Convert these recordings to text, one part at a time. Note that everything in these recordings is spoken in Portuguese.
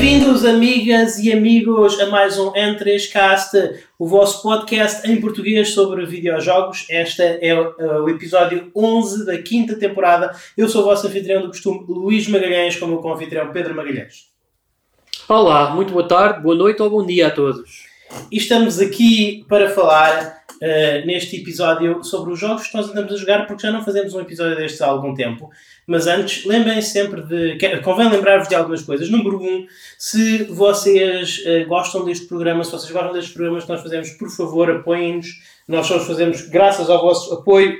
Bem-vindos, amigas e amigos, a mais um N3Cast, o vosso podcast em português sobre videojogos. Este é o, o episódio 11 da quinta temporada. Eu sou o vosso anfitrião do costume, Luís Magalhães, com o confitrião Pedro Magalhães. Olá, muito boa tarde, boa noite ou bom dia a todos. E estamos aqui para falar uh, neste episódio sobre os jogos que nós andamos a jogar, porque já não fazemos um episódio destes há algum tempo. Mas antes, lembrem sempre de. Convém lembrar-vos de algumas coisas. Número 1, um, se vocês uh, gostam deste programa, se vocês gostam destes programas que nós fazemos, por favor, apoiem-nos. Nós só os fazemos graças ao vosso apoio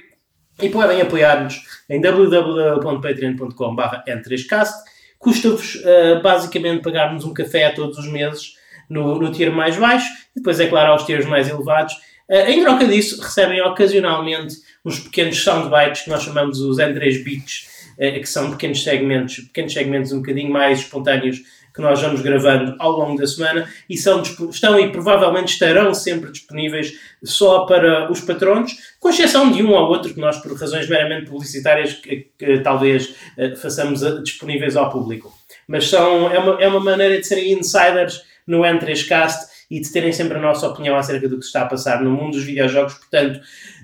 e podem apoiar-nos em www.patreon.com/n3cast. Custa-vos uh, basicamente pagar-nos um café todos os meses no, no tier mais baixo e depois, é claro, aos tiers mais elevados. Uh, em troca disso, recebem ocasionalmente uns pequenos soundbites que nós chamamos os N3 Beats eh, que são pequenos segmentos, pequenos segmentos um bocadinho mais espontâneos que nós vamos gravando ao longo da semana e são, estão e provavelmente estarão sempre disponíveis só para os patronos, com exceção de um ou outro que nós, por razões meramente publicitárias, que, que talvez uh, façamos disponíveis ao público. Mas são, é, uma, é uma maneira de serem insiders no N3Cast e de terem sempre a nossa opinião acerca do que se está a passar no mundo dos videojogos. Portanto,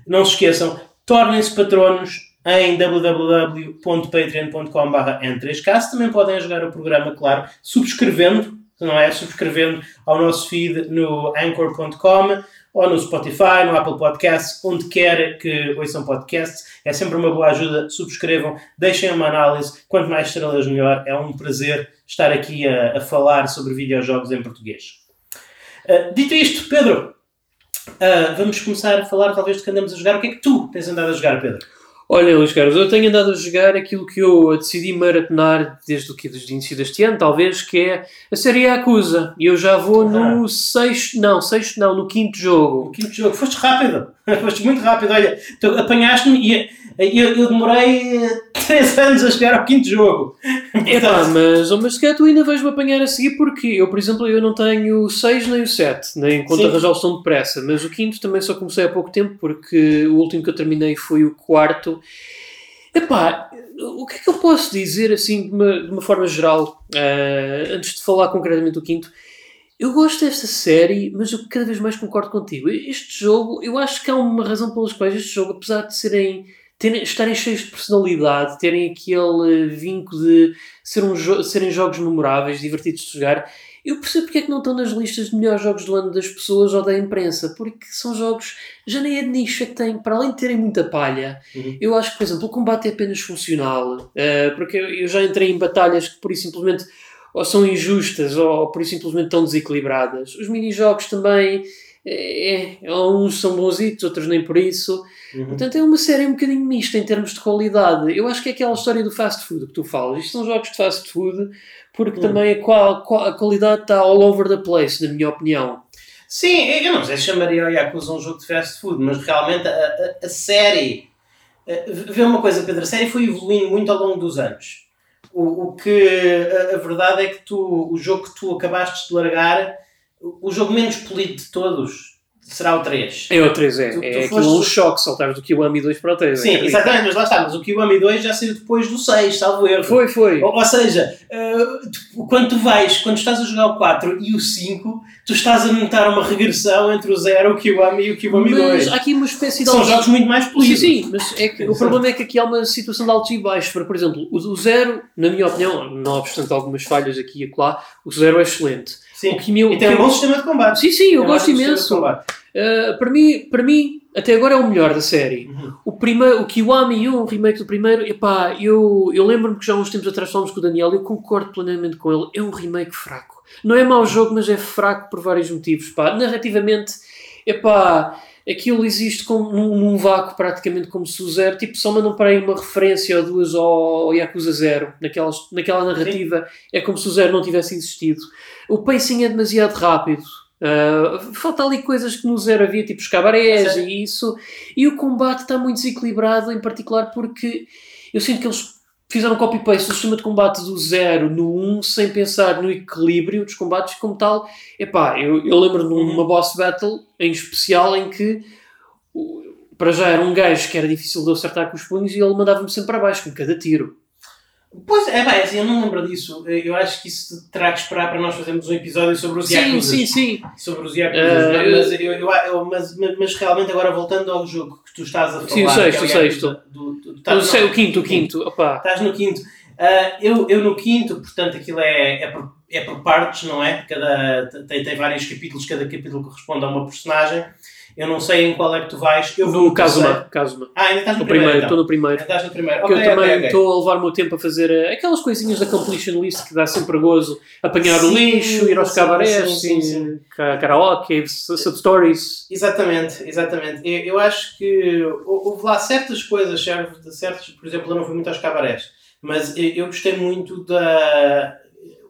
não se esqueçam, tornem-se patronos em www.patreon.com.br n3cast. Também podem ajudar o programa, claro, subscrevendo, não é? Subscrevendo ao nosso feed no anchor.com ou no Spotify, no Apple Podcasts, onde quer que ouçam podcasts. É sempre uma boa ajuda. Subscrevam, deixem uma análise. Quanto mais estrelas, melhor. É um prazer estar aqui a, a falar sobre videojogos em português. Uh, dito isto, Pedro, uh, vamos começar a falar talvez de que andamos a jogar. O que é que tu tens andado a jogar, Pedro? Olha, Luís Carlos, eu tenho andado a jogar aquilo que eu decidi maratonar desde o, desde o início deste ano, talvez, que é a série Acusa. E eu já vou no sexto, não, sexto não, no quinto jogo. No quinto jogo. Foste rápido. Foste muito rápido. Olha, apanhaste-me e eu, eu demorei 3 anos a chegar ao quinto jogo. É pá, mas, oh, mas se calhar tu ainda vais-me apanhar a seguir porque eu, por exemplo, eu não tenho o 6 nem o 7, nem conta arranjar o som depressa, mas o quinto também só comecei há pouco tempo porque o último que eu terminei foi o quarto. Epá, o que é que eu posso dizer assim de uma, de uma forma geral, uh, antes de falar concretamente do quinto? Eu gosto desta série, mas eu cada vez mais concordo contigo. Este jogo, eu acho que há uma razão pelas quais este jogo, apesar de serem terem, estarem cheios de personalidade, terem aquele vínculo de ser um jo serem jogos memoráveis, divertidos de jogar, eu percebo porque é que não estão nas listas de melhores jogos do ano das pessoas ou da imprensa, porque são jogos, já nem é de nicho, é que têm, para além de terem muita palha, uhum. eu acho que, por exemplo, o combate é apenas funcional, uh, porque eu já entrei em batalhas que por isso simplesmente ou são injustas ou por isso simplesmente estão desequilibradas. Os mini-jogos também é, é, uns são bonzitos, outros nem por isso. Uhum. Portanto, é uma série um bocadinho mista em termos de qualidade. Eu acho que é aquela história do fast food que tu falas. Isto são jogos de fast food porque uhum. também a, qual, a qualidade está all over the place, na minha opinião. Sim, eu não sei se chamaria a Yakuza um jogo de fast food, mas realmente a, a, a série. Eh, vê uma coisa, Pedro, a série foi evoluindo muito ao longo dos anos. O, o que a, a verdade é que tu, o jogo que tu acabaste de largar o jogo menos polido de todos será o 3. É o 3, é. Tu, tu é foste... um choque saltar do Kiwami 2 para o 3. Sim, exatamente, mas lá está. Mas o Kiwami 2 já saiu depois do 6, salvo erro. Foi, foi. Ou, ou seja, uh, tu, quando tu vais, quando estás a jogar o 4 e o 5, tu estás a notar uma regressão entre o 0, o Kiwami e o Kiwami mas 2. há aqui uma espécie de... São jogos muito mais polidos. Sim, sim, mas é que, o problema é que aqui há uma situação de altos e baixos. Por exemplo, o 0, na minha opinião, não obstante algumas falhas aqui e acolá, o 0 é excelente. Sim. O que e tem um bom sistema de combate. Sim, sim, eu gosto imenso. Uh, para, mim, para mim, até agora é o melhor da série. Uhum. O, primeiro, o Kiwami 1, o remake do primeiro, epá, eu, eu lembro-me que já há uns tempos atrás falamos com o Daniel e eu concordo plenamente com ele. É um remake fraco. Não é mau jogo, mas é fraco por vários motivos. Pá. Narrativamente, epá, aquilo existe como, num, num, vácuo praticamente como se o Zero, tipo, só mandam para aí uma referência ou duas ao, ao Yakuza Zero, naquela, naquela narrativa, Sim. é como se o Zero não tivesse existido. O pacing é demasiado rápido. Uh, falta ali coisas que no Zero havia, tipo os cabarés e isso. E o combate está muito desequilibrado, em particular porque eu sinto que eles fizeram copy-paste do sistema de combate do 0 no 1 um, sem pensar no equilíbrio dos combates como tal. Epá, eu, eu lembro uhum. boss battle em especial em que para já era um gajo que era difícil de acertar com os punhos e ele mandava-me sempre para baixo com cada tiro. Pois é, bem, assim, eu não lembro disso. Eu acho que isso terá que esperar para nós fazermos um episódio sobre os Sim, Yakuza. sim, sim. Sobre os Yakuza. Eh, mas, mas, mas- realmente, agora voltando ao jogo que tu estás a falar. Sim, o que sexto, é o sexto. Do, do, do, Eu sei, o quinto, o quinto. Opa. Estás no quinto. Ah, eu, eu no quinto, portanto, aquilo é, é, por, é por partes, não é? Cada, tem, tem vários capítulos, cada capítulo corresponde a uma personagem. Eu não sei em qual é que tu vais. Eu vou No no terceiro. Kazuma. Kazuma. Ah, ainda estás no, No primeiro, então. estou no primeiro. Ainda estás no primeiro. Porque Ok, eu ok, também estou a levar o meu tempo a fazer eh, aquelas coisinhas da completion list que dá sempre a gozo. Apanhar o Sim, lixo, ir aos cabarés, sim, sim, ca- karaoke, sub-stories. Exatamente, exatamente. Eu, eu acho que hou- houve lá certas coisas, certo- certas, por exemplo, eu não fui muito aos cabarés, mas eu, eu gostei muito da.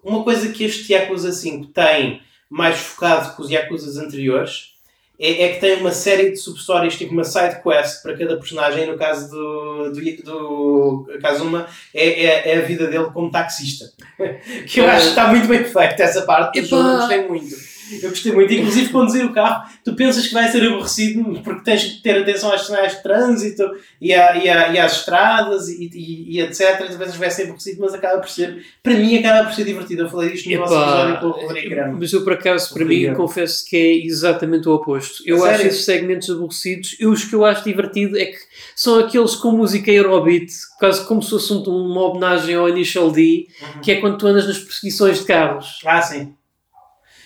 Uma coisa que este Yakuza 5 tem mais focado que os Yakuzas anteriores é, é que tem uma série de substories, tipo uma side quest para cada personagem. No caso do, do, do Kazuma, é, é, é a vida dele como taxista. que eu acho que está muito bem feito essa parte do Epá. jogo, eu gostei muito. Eu gostei muito, inclusive conduzir o carro, tu pensas que vai ser aborrecido porque tens que ter atenção às sinais de trânsito e, à, e, à, e às estradas e, e, e etc. Às vezes vai ser aborrecido, mas acaba por ser, para mim, acaba por ser divertido. Eu falei disto no nosso episódio com o Rodrigo Grama. mas eu por acaso, para mim, confesso que é exatamente o oposto. Eu A acho sério? esses segmentos aborrecidos, e os que eu acho divertido é que são aqueles com música Eurobeat, quase como se fosse um- uma homenagem ao Initial D, Uhum. que é quando tu andas nas perseguições de carros. Ah, sim.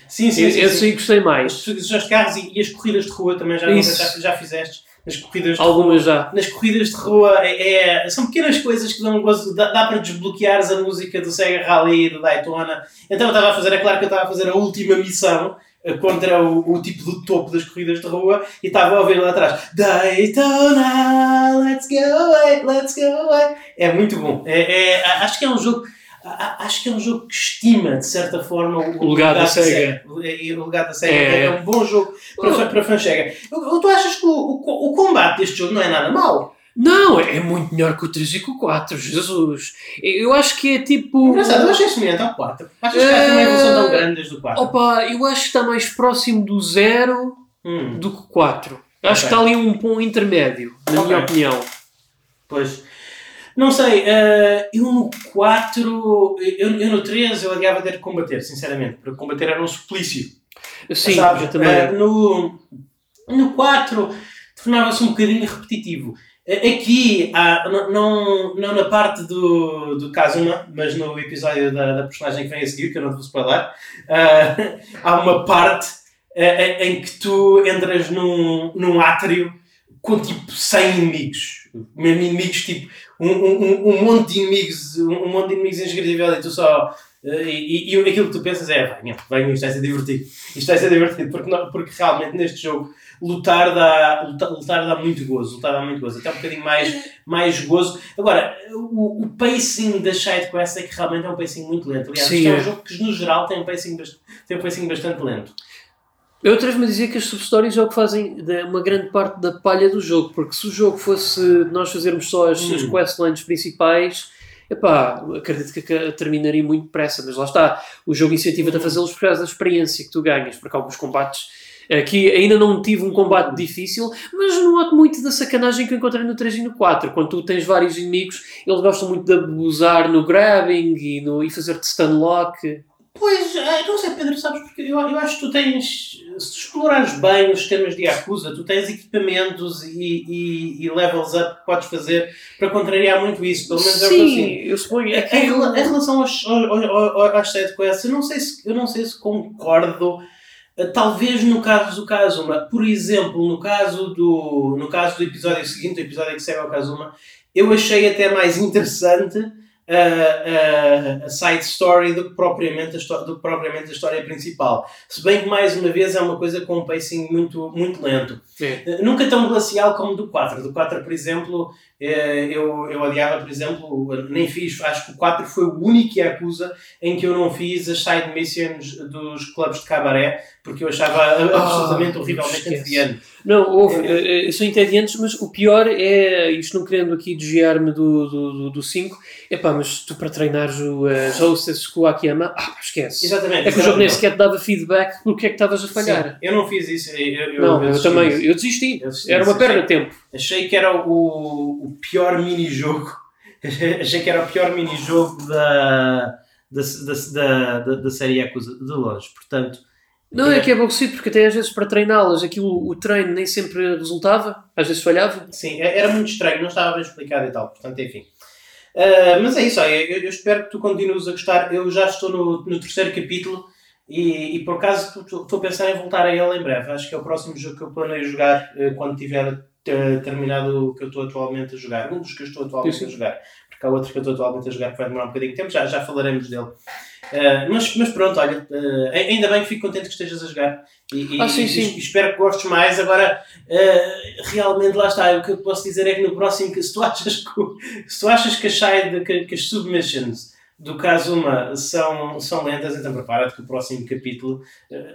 Sim, sim, sim. Esse aí gostei mais. perseguições de carros e, e as corridas de rua também já, Isso. já, já fizeste. Nas corridas de Algumas já. nas corridas de rua é, é- são pequenas coisas que dão um gozo, dá, dá para desbloqueares a música do Sega Rally e do Daytona. Então eu estava a fazer, é claro que eu estava a fazer a última missão eh, contra o, o tipo do topo das corridas de rua e estava a ouvir lá atrás Daytona, let's go away, let's go away. É muito bom. É, é- acho que é um jogo. Acho que é um jogo que estima, de certa forma, o, O legado da Sega. E o legado da Sega. É. É, um bom jogo para, fã- para fã Sega. Tu achas que o, o, o combate deste jogo não é nada mau? Não, é muito melhor que o 3 e que o 4, Jesus. Eu acho que é tipo. Engraçado, eu achei semelhante ao 4. Achas que há assim uma evolução tão grande desde o 4? Opa, eu acho que está mais próximo do 0 Hum, do que o 4. Acho Ok. que está ali um ponto intermédio, na minha Ok. opinião. pois. Não sei, eh, eu no 4, eu, eu no 3 eu odiava ter que combater, sinceramente. Porque combater era um suplício. Sim, sabes? eu também. Eh, no, no 4 tornava-se um bocadinho repetitivo. Eh, Aqui, há, não, não, na parte do, do Kazuma, mas no episódio da, da personagem que vem a seguir, que eu não te vou spoiler, eh, há uma parte eh, em que tu entras num, num átrio com tipo 100 inimigos. Mesmo inimigos, tipo, um, um, um- monte de inimigos, um, monte de inimigos inscrível e tu só. eh, E, e, e aquilo que tu pensas é, vai, vai, isto vai ser divertido. Isto vai ser divertido, porque, não- porque realmente neste jogo lutar dá, lutar, lutar dá muito gozo. Lutar dá muito gozo. Até um bocadinho mais, mais gozo. Agora, o, o pacing da side quest é que realmente é um pacing muito lento. Aliás, Sim, isto é um é. jogo que no geral tem um pacing, tem um pacing bastante lento. Eu atrevo-me a dizer que as substories é o que fazem uma grande parte da palha do jogo, porque se o jogo fosse nós fazermos só as, Hum. as questlines principais, epá, acredito que terminaria muito depressa, mas lá está, o jogo incentiva-te a fazê-los por causa da experiência que tu ganhas, porque alguns combates aqui ainda não tive um combate difícil, mas noto muito da sacanagem que eu encontrei no 3 e no 4, quando tu tens vários inimigos, eles gostam muito de abusar no grabbing e, no, e fazer-te stunlock. Pois, eh, não sei, Pedro, sabes, porque eu, eu acho que tu tens, se tu explorares bem os sistemas de Yakuza, tu tens equipamentos e, e, e levels up que podes fazer para contrariar muito isso, pelo menos é o que eu. Sim, suponho. É Em, eu- em relação aos, aos, aos, às side quests, eu não sei se, eu não sei se concordo. eh, Talvez no caso do Kazuma, por exemplo, no caso do, no caso do episódio seguinte, o episódio que segue ao Kazuma, eu achei até mais interessante a, a, a side story do que, propriamente a, do que propriamente a história principal. Se bem que, mais uma vez, é uma coisa com um pacing muito, muito lento. Eh, Nunca tão glacial como do 4. Do 4, por exemplo, eu, eu odiava, por exemplo, nem fiz, acho que o 4 foi o único Yakuza em que eu não fiz as side missions dos clubes de cabaré, porque eu achava a- absolutamente Ah, horrivelmente entediante. Não, houve, eh, eh, são entediantes, mas o pior é, isto não querendo aqui desviar-me do 5, do, do 5, epá, mas tu para treinares o, com o Akiyama, ah, esquece. Exatamente. É que o jogo nem sequer te dava feedback no que é que estavas a falhar. Sim, eu não fiz isso. Eu, eu- Não, eu, desisti também, disso. eu desisti. Eu desisti Era uma perda de tempo. Achei que era o, o pior mini-jogo achei que era o pior mini-jogo da, da, da, da, da série Yakuza de longe. Portanto, não, é que é aborrecido, porque até às vezes para treiná-las aquilo, o treino nem sempre resultava, às vezes falhava. Sim, é, era muito estranho, não estava bem explicado e tal, portanto, enfim. Uh, mas é isso, olha, eu, eu, espero que tu continues a gostar. Eu já estou no, no terceiro capítulo e, e por acaso estou a pensar em voltar a ele em breve. Acho que é o próximo jogo que eu planeio jogar uh, quando tiver terminado o que eu estou atualmente a jogar. Um dos que eu estou atualmente sim, sim. a jogar. Porque há outro que eu estou atualmente a jogar que vai demorar um bocadinho de tempo, já, já falaremos dele. Uh, mas, mas pronto, olha, uh, ainda bem que fico contente que estejas a jogar e, ah, e, sim. e espero que gostes mais. Agora, uh, realmente, lá está. O que eu posso dizer é que no próximo, se tu achas que, se tu achas que, as, side, que, que as submissions do Kazuma são, são lentas, então prepara-te que o próximo capítulo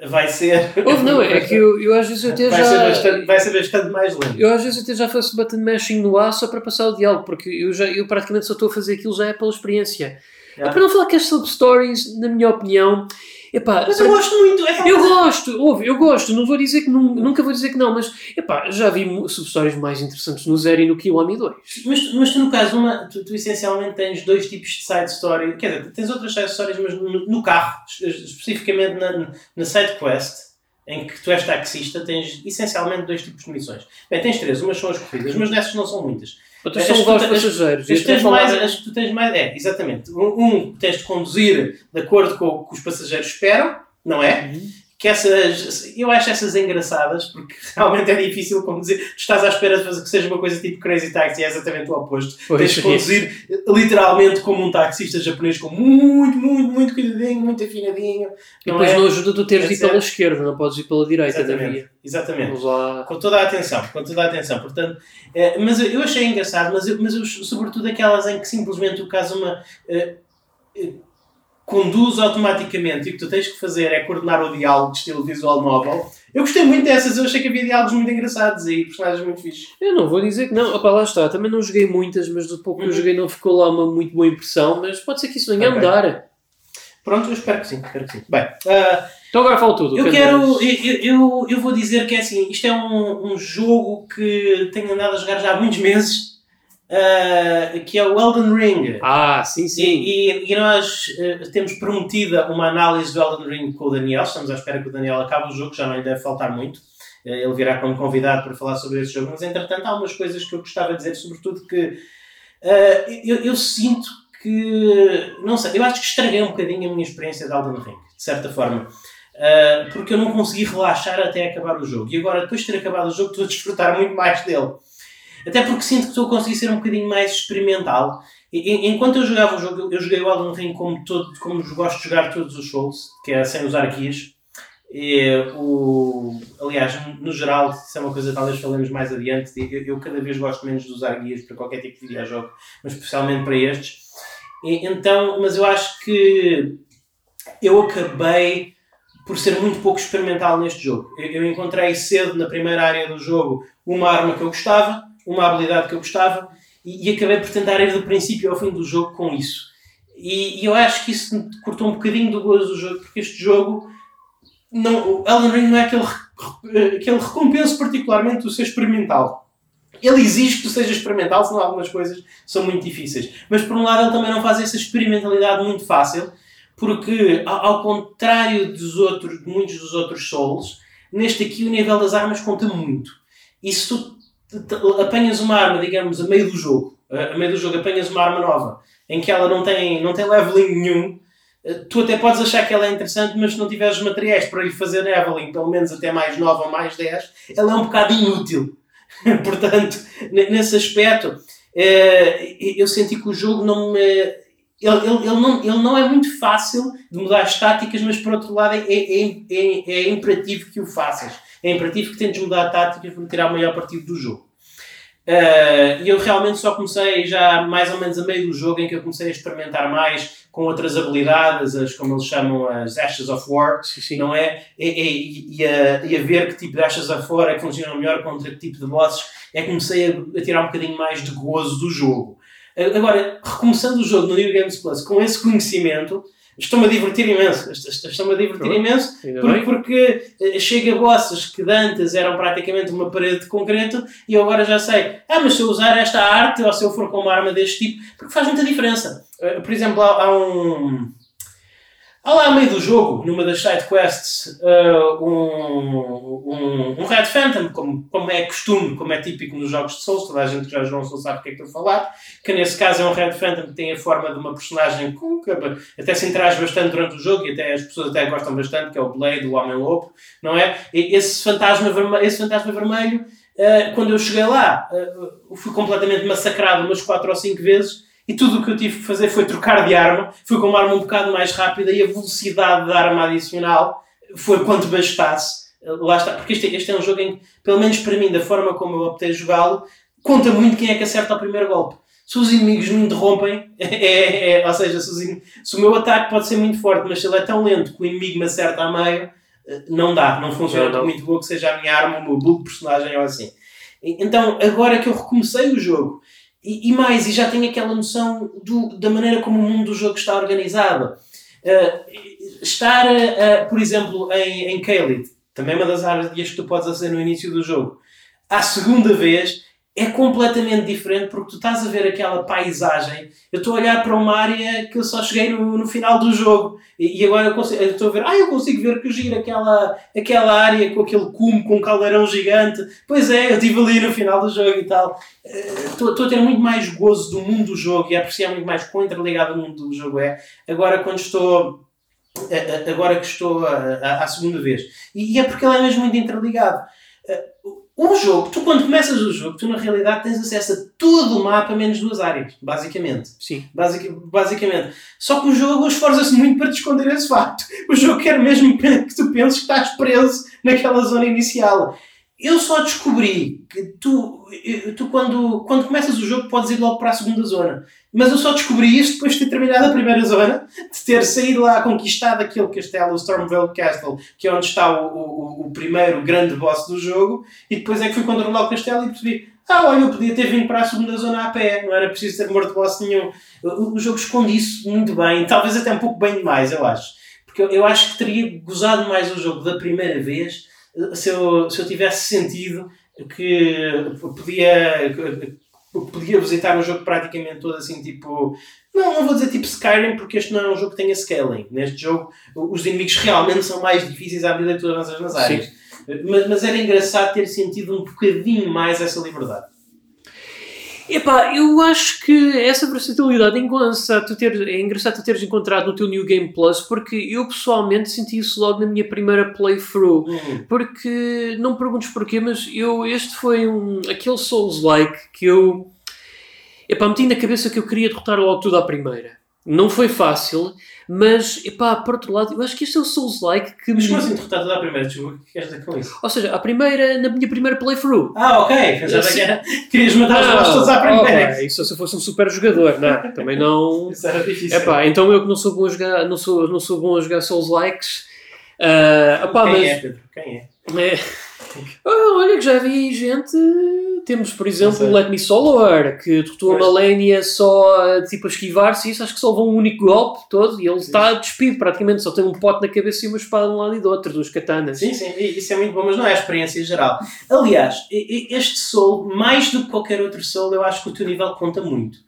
vai ser. Houve, não, é que eu, eu às vezes até vai já. Ser bastante, vai ser bastante mais lento. Eu às vezes até já faço button mashing no ar só para passar o diálogo, porque eu, já, eu praticamente só estou a fazer aquilo já é pela experiência. Yeah. Para não falar que as sub-stories, na minha opinião, Epá, mas eu gosto muito. É eu gosto, ouve, eu gosto. Não vou dizer que não, nunca vou dizer que não, mas epá, já vi sub-stories mais interessantes no Zero e no Kiwami 2. Mas, mas tu, no caso, uma, tu, tu, essencialmente tens dois tipos de side story. Quer dizer, tens outras side stories, mas no, no carro, especificamente na, na side quest, em que tu és taxista, tens essencialmente dois tipos de missões. Bem, tens três. Umas são as corridas, mas nessas não são muitas. Outras são levar os passageiros. As, tens mais, as que tu tens mais. É, exatamente. Um, um tens de conduzir de acordo com o que os passageiros esperam, não é? Uhum que essas, eu acho essas engraçadas, porque realmente é difícil conduzir. Tu estás à espera de fazer que seja uma coisa tipo Crazy Taxi, é exatamente o oposto. Pois Tens de conduzir literalmente como um taxista japonês, com muito, muito, muito cuidadinho, muito afinadinho. E depois é? não ajuda tu teres de ir pela esquerda, não podes ir pela direita exatamente, da via. Exatamente. Com toda a atenção, com toda a atenção. Portanto, é, mas eu achei engraçado, mas, eu, mas eu, sobretudo aquelas em que simplesmente o caso uma. Uh, uh, conduz automaticamente e o que tu tens que fazer é coordenar o diálogo de estilo visual novel. Eu gostei muito dessas, eu achei que havia diálogos muito engraçados e personagens muito fixos. Eu não vou dizer que não, opa, lá está, também não joguei muitas, mas do pouco que eu uhum. joguei não ficou lá uma muito boa impressão, mas pode ser que isso venha okay. a mudar. Pronto, eu espero que sim, espero que sim. Bem, uh, então agora falo tudo. Eu quero, eu, eu, eu, vou dizer que é assim, isto é um, um jogo que tenho andado a jogar já há muitos meses uh, que é o Elden Ring. Ah, sim, sim. E, e, e nós uh, temos prometida uma análise do Elden Ring com o Daniel. Estamos à espera que o Daniel acabe o jogo, já não lhe deve faltar muito. Uh, ele virá como convidado para falar sobre esse jogo. Mas, entretanto, há umas coisas que eu gostava de dizer, sobretudo que eu, eu sinto que. Não sei, eu acho que estraguei um bocadinho a minha experiência de Elden Ring, de certa forma. Porque eu não consegui relaxar até acabar o jogo. E agora, depois de ter acabado o jogo, estou a desfrutar muito mais dele. Até porque sinto que estou a conseguir ser um bocadinho mais experimental. Enquanto eu jogava o jogo, eu joguei o Elden Ring como, todo, como gosto de jogar todos os Souls, que é sem usar guias. E, o, aliás, no geral, isso é uma coisa que talvez falemos mais adiante. Eu, eu, cada vez gosto menos de usar guias para qualquer tipo de videojogo, mas especialmente para estes. E, então, mas eu acho que eu acabei por ser muito pouco experimental neste jogo. Eu, eu encontrei cedo na primeira área do jogo uma arma que eu gostava uma habilidade que eu gostava e, e, acabei por tentar ir do princípio ao fim do jogo com isso. E, e, eu acho que isso cortou um bocadinho do gozo do jogo, porque este jogo, não, o Elden Ring não é aquele, aquele recompenso particularmente do ser experimental. Ele exige que tu sejas experimental, senão algumas coisas são muito difíceis. Mas por um lado ele também não faz essa experimentalidade muito fácil, porque ao, contrário dos outros, de muitos dos outros Souls, neste aqui o nível das armas conta muito. E se tu apanhas uma arma, digamos, a meio do jogo, a meio do jogo apanhas uma arma nova, em que ela não tem, não tem leveling nenhum, eh, tu até podes achar que ela é interessante, mas se não tiveres materiais para lhe fazer leveling, pelo menos até mais 9 ou mais 10, ela é um bocado inútil. Portanto, nesse aspecto, eh, eu senti que o jogo não me. Ele, ele, ele, não, ele não é muito fácil de mudar as táticas, mas por outro lado é, é, é, é imperativo que o faças é imperativo que tentes mudar táticas para tirar o maior partido do jogo. Uh, e eu realmente só comecei já mais ou menos a meio do jogo em que eu comecei a experimentar mais com outras habilidades, as, como eles chamam as Ashes of War, sim, sim. não é? E, e, e, a, e, a, ver que tipo de Ashes of War é que funcionam melhor contra que tipo de bosses, é que comecei a, a tirar um bocadinho mais de gozo do jogo. Agora, recomeçando o jogo no New Games Plus com esse conhecimento, Estou-me a divertir imenso. Estou-me a divertir imenso porque, porque eh, chega a bosses que antes eram praticamente uma parede de concreto e eu agora já sei, ah, mas se eu usar esta arte ou se eu for com uma arma deste tipo, porque faz muita diferença. Eh, por exemplo, há, há um Há lá, meio do jogo, numa das side quests, uh, um, um, um, Red Phantom, como, como é costume, como é típico nos jogos de Souls, toda a gente que já jogou Souls sabe o que é que estou a falar, que nesse caso é um Red Phantom que tem a forma de uma personagem que até se interage bastante durante o jogo e até as pessoas até gostam bastante, que é o Blade, o Homem-Lobo, não é? E esse fantasma, vermelho, esse fantasma vermelho, uh, quando eu cheguei lá, uh, fui completamente massacrado umas 4 ou 5 vezes e tudo o que eu tive que fazer foi trocar de arma, foi com uma arma um bocado mais rápida e a velocidade da arma adicional foi quanto bastasse. Lá está, porque este, este é um jogo em que, pelo menos para mim, da forma como eu optei jogá-lo, conta muito quem é que acerta o primeiro golpe. Se os inimigos me interrompem, é, é, é, ou seja, se, os, se, o meu ataque pode ser muito forte, mas se ele é tão lento que o inimigo me acerta a meio, eh, não dá, não funciona não, não. muito boa que seja a minha arma, o meu build personagem ou assim. Então, agora que eu recomecei o jogo e, e, mais, e já tenho aquela noção do, da maneira como o mundo do jogo está organizado. Uh, estar, uh, por exemplo, em, em Kaled, também uma das áreas que tu podes fazer no início do jogo, à segunda vez é completamente diferente porque tu estás a ver aquela paisagem. Eu estou a olhar para uma área que eu só cheguei no, no final do jogo e, e agora eu, consigo, eu estou a ver, ah, eu consigo ver que gira aquela, aquela área com aquele cume com um caldeirão gigante. Pois é, eu estive ali no final do jogo e tal. Eh, estou, estou a ter muito mais gozo do mundo do jogo e a apreciar muito mais quão interligado o mundo do jogo é. Agora, quando estou. Eh, eh, agora que estou à segunda vez. E, e é porque ele é mesmo muito interligado o jogo, tu quando começas o jogo, tu na realidade tens acesso a todo o mapa menos duas áreas, basicamente. Sim. Basic, basicamente. Só que o jogo esforça-se muito para te esconder esse facto. O jogo quer mesmo que tu penses que estás preso naquela zona inicial. Eu só descobri que tu, tu quando, quando começas o jogo podes ir logo para a segunda zona. Mas eu só descobri isto depois de ter terminado a primeira zona, de ter saído lá, conquistado aquele castelo, o Stormvale Castle, que é onde está o, o, o primeiro grande boss do jogo, e depois é que fui controlar o castelo e percebi, ah, olha, eu podia ter vindo para a segunda zona a pé, não era preciso ter morto boss nenhum. O, o jogo esconde isso muito bem, talvez até um pouco bem demais, eu acho. Porque eu, eu acho que teria gozado mais o jogo da primeira vez se eu, se eu tivesse sentido que podia podia visitar um jogo praticamente todo assim, tipo. Não, não vou dizer tipo Skyrim, porque este não é um jogo que tenha scaling. Neste jogo, os inimigos realmente são mais difíceis à medida que tu avanças nas áreas. Mas, mas, era engraçado ter sentido um bocadinho mais essa liberdade. Epá, eu acho que essa versatilidade é engraçado tu, ter, é engraçado tu teres encontrado no teu New Game Plus, porque eu pessoalmente senti isso logo na minha primeira playthrough. Uhum. Porque, não me perguntes porquê, mas eu, este foi um, aquele Souls-like que eu. Epá, meti na cabeça que eu queria derrotar logo tudo à primeira. Não foi fácil, mas, epá, por outro lado, eu acho que este é o Souls-like que. Mas como assim derrotar toda a primeira? O que queres dizer com isso? Ou seja, a primeira, na minha primeira playthrough. Ah, ok. Pensava que era. Querias matar os jogos todos à primeira. Okay. Isso se eu fosse um super jogador, não. Também não. isso era difícil. Epá, então eu que não sou bom a jogar, não sou, não sou bom a jogar Souls-likes. Uh, epá, Quem mas... é, Pedro? Quem é? É. Oh, olha que já vi gente. Temos, por exemplo, o Let Me Soloar, que derrotou a Malenia só tipo, a esquivar-se. Isso acho que só levou um único golpe todo e ele está despido praticamente. Só tem um pote na cabeça e uma espada de um lado e do outro, dos katanas. Sim, sim, isso é muito bom, mas não é a experiência geral. Aliás, este Soul, mais do que qualquer outro Soul, eu acho que o teu nível conta muito.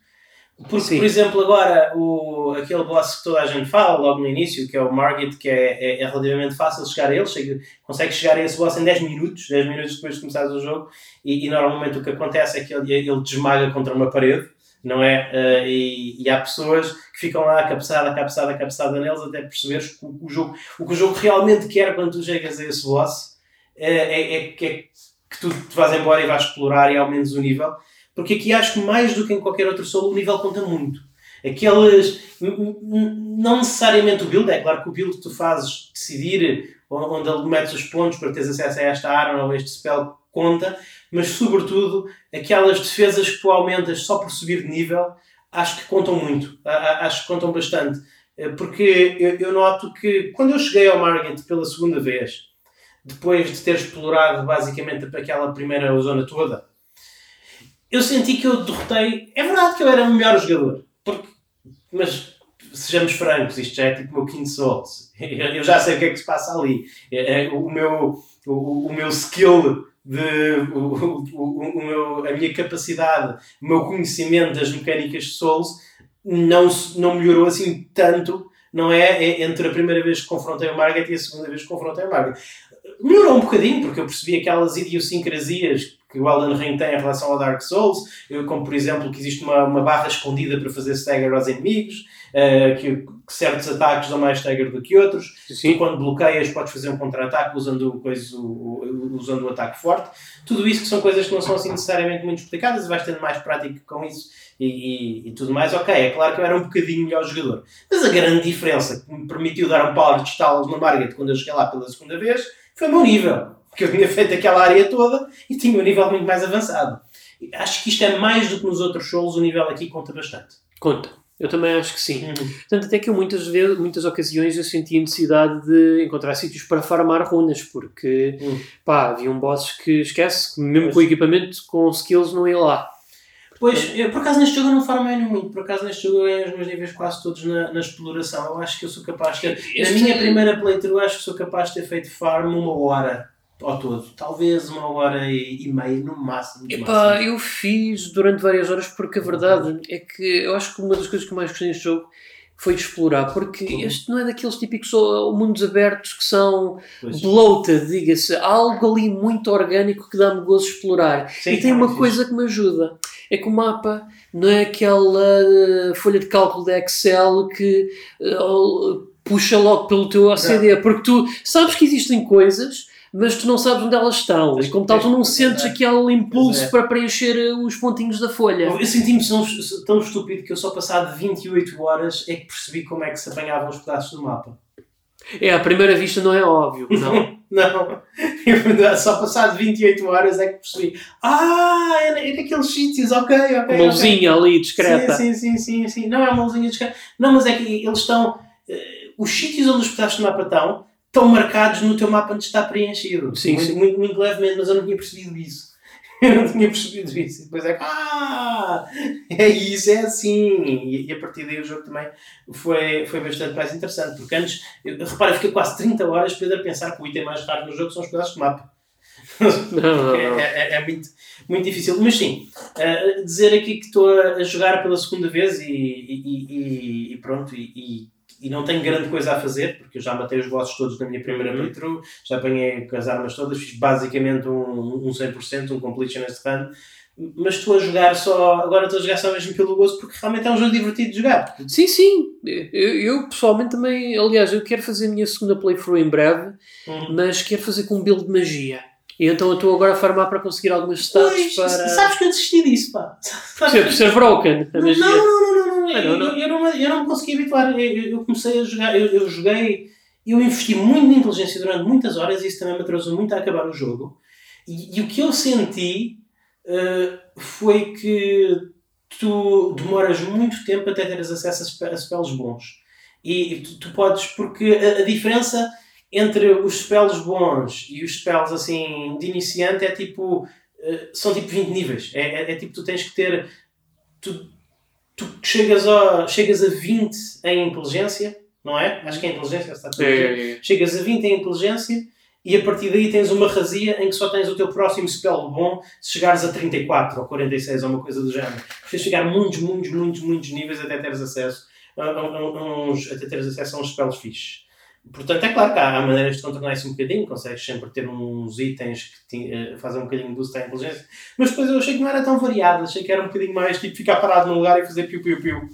Porque, Sim. por exemplo, agora o, aquele boss que toda a gente fala logo no início, que é o Margit, que é, é, é relativamente fácil chegar a ele, chega, consegue chegar a esse boss em 10 minutos, 10 minutos depois de começar o jogo, e, e, normalmente o que acontece é que ele, ele desmaga contra uma parede, não é? Uh, e, e, há pessoas que ficam lá cabeçada, cabeçada, cabeçada neles até perceberes que o, o, jogo, o que o jogo realmente quer quando tu chegas a esse boss é, é, é, é que tu te vais embora e vais explorar e aumentas o nível porque aqui acho que mais do que em qualquer outro solo o nível conta muito. Aqueles. Não necessariamente o build, é claro que o build que tu fazes decidir onde metes os pontos para teres acesso a esta arma ou a este spell conta, mas sobretudo aquelas defesas que tu aumentas só por subir de nível, acho que contam muito. Acho que contam bastante. Eh, porque eu, noto que quando eu cheguei ao Margate pela segunda vez, depois de ter explorado basicamente aquela primeira zona toda, eu senti que eu derrotei. É verdade que eu era o melhor jogador, porque, mas sejamos francos, isto já é tipo o meu quinto Souls. Eu já sei o que é que se passa ali. É, é, o, meu, o, o meu skill de o, o, o, meu, a minha capacidade, o meu conhecimento das mecânicas de Souls não, não melhorou assim tanto, não é? é? Entre a primeira vez que confrontei o Margaret e a segunda vez que confrontei o Margaret. Melhorou um bocadinho, porque eu percebi aquelas idiosincrasias que o Elden Ring tem em relação ao Dark Souls, como por exemplo que existe uma, uma barra escondida para fazer stagger aos inimigos, uh, que, que, certos ataques dão mais stagger do que outros. Sim. Quando bloqueias, podes fazer um contra-ataque usando, coisa, usando o ataque forte. Tudo isso que são coisas que não são assim necessariamente muito explicadas e vais tendo mais prática com isso e, e, e, tudo mais. Ok, é claro que eu era um bocadinho melhor jogador. Mas a grande diferença que me permitiu dar um power de estalos no Market quando eu cheguei lá pela segunda vez foi o meu nível porque eu tinha feito aquela área toda e tinha um nível muito mais avançado. Acho que isto é mais do que nos outros shows, o nível aqui conta bastante. Conta. Eu também acho que sim. Uhum. Portanto, até que eu muitas vezes, muitas ocasiões eu senti a necessidade de encontrar sítios para farmar runas, porque uhum. pá, havia um bosses que esquece, mesmo pois. com equipamento, com skills não ia lá. Pois, eu, por acaso neste jogo eu não farmei muito, por acaso neste jogo eu os meus níveis quase todos na, na exploração. Eu acho que eu sou capaz de ter. Este... Na minha primeira playthrough, acho que sou capaz de ter feito farm uma hora ao todo. Talvez uma hora e, meia no máximo. Epá, máximo. eu fiz durante várias horas porque a verdade é que eu acho que uma das coisas que eu mais gostei neste jogo foi de explorar, porque uhum. este não é daqueles típicos mundos abertos que são pois. bloated, diga-se, há algo ali muito orgânico que dá-me gozo de explorar. Sim, e tem uma coisa que me ajuda, é que o mapa não é aquela folha de cálculo da Excel que uh, puxa logo pelo teu OCD, porque tu sabes que existem coisas mas tu não sabes onde elas estão. e como tal, tu não sentes é. aquele impulso é. para preencher eh, os pontinhos da folha. Eu senti-me tão estúpido que eu só passado 28 horas é que percebi como é que se apanhavam os pedaços do mapa. É, à primeira vista não é óbvio, não. não. Eu, só passado 28 horas é que percebi. Ah, é, é naqueles sítios, ok, ok. Uma luzinha okay. ali, discreta. Sim, sim, sim, sim, sim. Não é uma luzinha discreta. Não, mas é que eles estão. Uh, os sítios onde os pedaços do mapa estão estão marcados no teu mapa onde está preenchido. Sim, muito, sim. Muito, muito, levemente, mas eu não tinha percebido isso. Eu não tinha percebido isso. E depois é que, ah, é isso, é assim. E, e, a partir daí o jogo também foi, foi bastante mais interessante. Porque antes, eu, repara, fiquei quase 30 horas Pedro, a pensar que o item mais raro no jogo são os pedaços de mapa. É, é, é, muito, muito difícil. Mas sim, uh, dizer aqui que estou a jogar pela segunda vez e, e, e, e pronto, e e não tenho grande coisa a fazer, porque eu já matei os bosses todos na minha primeira uhum. playthrough, já apanhei as armas todas, fiz basicamente um, um 100%, um completionist run, mas estou a jogar só, agora estou a jogar só mesmo pelo gosto, porque realmente é um jogo divertido de jogar. Sim, sim, eu, eu pessoalmente também, aliás, eu quero fazer a minha segunda playthrough em breve, uhum. mas quero fazer com um build de magia. E então eu estou agora a farmar para conseguir algumas stats pois, para... Sabes que eu desisti disso, pá. Ser, ser broken, a magia. Não, não, não, não eu, não, eu, não, eu não me consegui habituar. Eu, eu comecei a jogar, eu, eu joguei, eu investi muito na inteligência durante muitas horas e isso também me atrasou muito a acabar o jogo. E, e o que eu senti uh, foi que tu demoras muito tempo até teres acesso a, spells bons. E tu, tu podes, porque a, a, diferença entre os spells bons e os spells assim de iniciante é tipo. Uh, são tipo 20 níveis. É, é, é, tipo, tu tens que ter. Tu, tu chegas a, chegas a 20 em inteligência, não é? Acho que é inteligência, está tudo é, é, Chegas a 20 em inteligência e a partir daí tens uma razia em que só tens o teu próximo spell bom se chegares a 34 ou 46 ou uma coisa do género. Tens de chegar muitos, muitos, muitos, muitos níveis até teres acesso a, a, a uns, até teres acesso a uns spells fixes. Portanto, é claro que há maneiras de contornar isso um bocadinho, consegues sempre ter uns itens que te, uh, fazem um bocadinho de boost à inteligência, mas depois eu achei que não era tão variado, achei que era um bocadinho mais tipo ficar parado num lugar e fazer piu-piu-piu.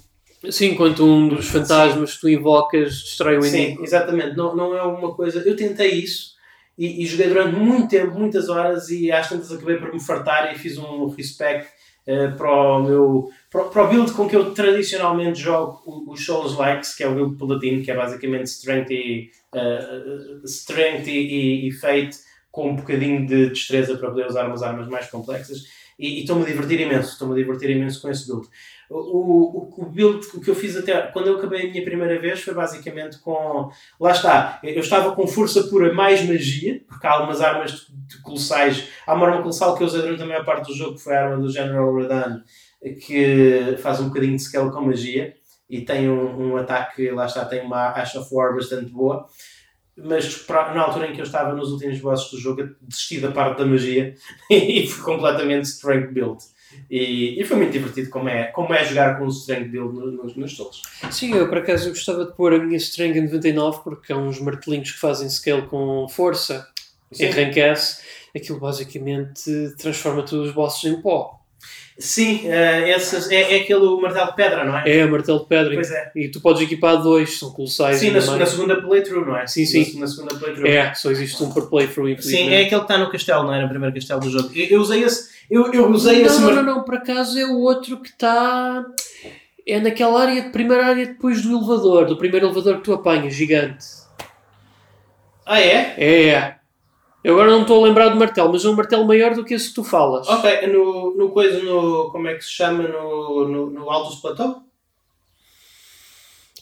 Sim, enquanto um dos fantasmas que tu invocas destrói o inimigo. Sim, exatamente, não, não é uma coisa. Eu tentei isso e, e, joguei durante muito tempo, muitas horas, e às tantas acabei por me fartar e fiz um respect uh, para o meu para, o build com que eu tradicionalmente jogo os Souls Likes, que é o build Paladin, que é basicamente Strength e, uh, strength e, e, Fate com um bocadinho de destreza para poder usar umas armas mais complexas. E estou-me a divertir imenso, estou-me a divertir imenso com esse build. O, o, o build que eu fiz até quando eu acabei a minha primeira vez foi basicamente com. Lá está, eu estava com força pura mais magia, porque há algumas armas colossais. Há uma arma colossal que eu usei durante a maior parte do jogo, que foi a arma do General Radan, que faz um bocadinho de scale com magia. e tem um, um ataque, lá está, tem uma Ash of War bastante boa. Mas pra- na altura em que eu estava nos últimos bosses do jogo, desisti da parte da magia e fui completamente strength build. E, e foi muito divertido como é, como é jogar com o strength build no- nos, nos solos. Sim, eu por acaso eu gostava de pôr a minha string em 99 porque há uns martelinhos que fazem scale com força Sim. S. Aquilo basicamente transforma todos os bosses em pó. Sim, esses- é, é aquele martelo de pedra, não é? É martelo de pedra. Pois é. E tu podes equipar dois, são colossais. Sim, na, mais. na segunda playthrough, não é? Sim, sim. Na, na segunda playthrough. É, só existe um por playthrough, Sim, infelizmente. é aquele que está no castelo, não é? No primeiro castelo do jogo. Eu, eu usei esse. Eu, eu usei não, esse. não, mar- não, não, por acaso é o outro que está. É naquela área, primeira área depois do elevador, do primeiro elevador que tu apanhas, gigante. Ah, é? É, é. Eu agora não estou a lembrar do martelo, mas é um martelo maior do que esse que tu falas. Ok, no, no coisa, no. Como é que se chama? No, no, no Alto Platô?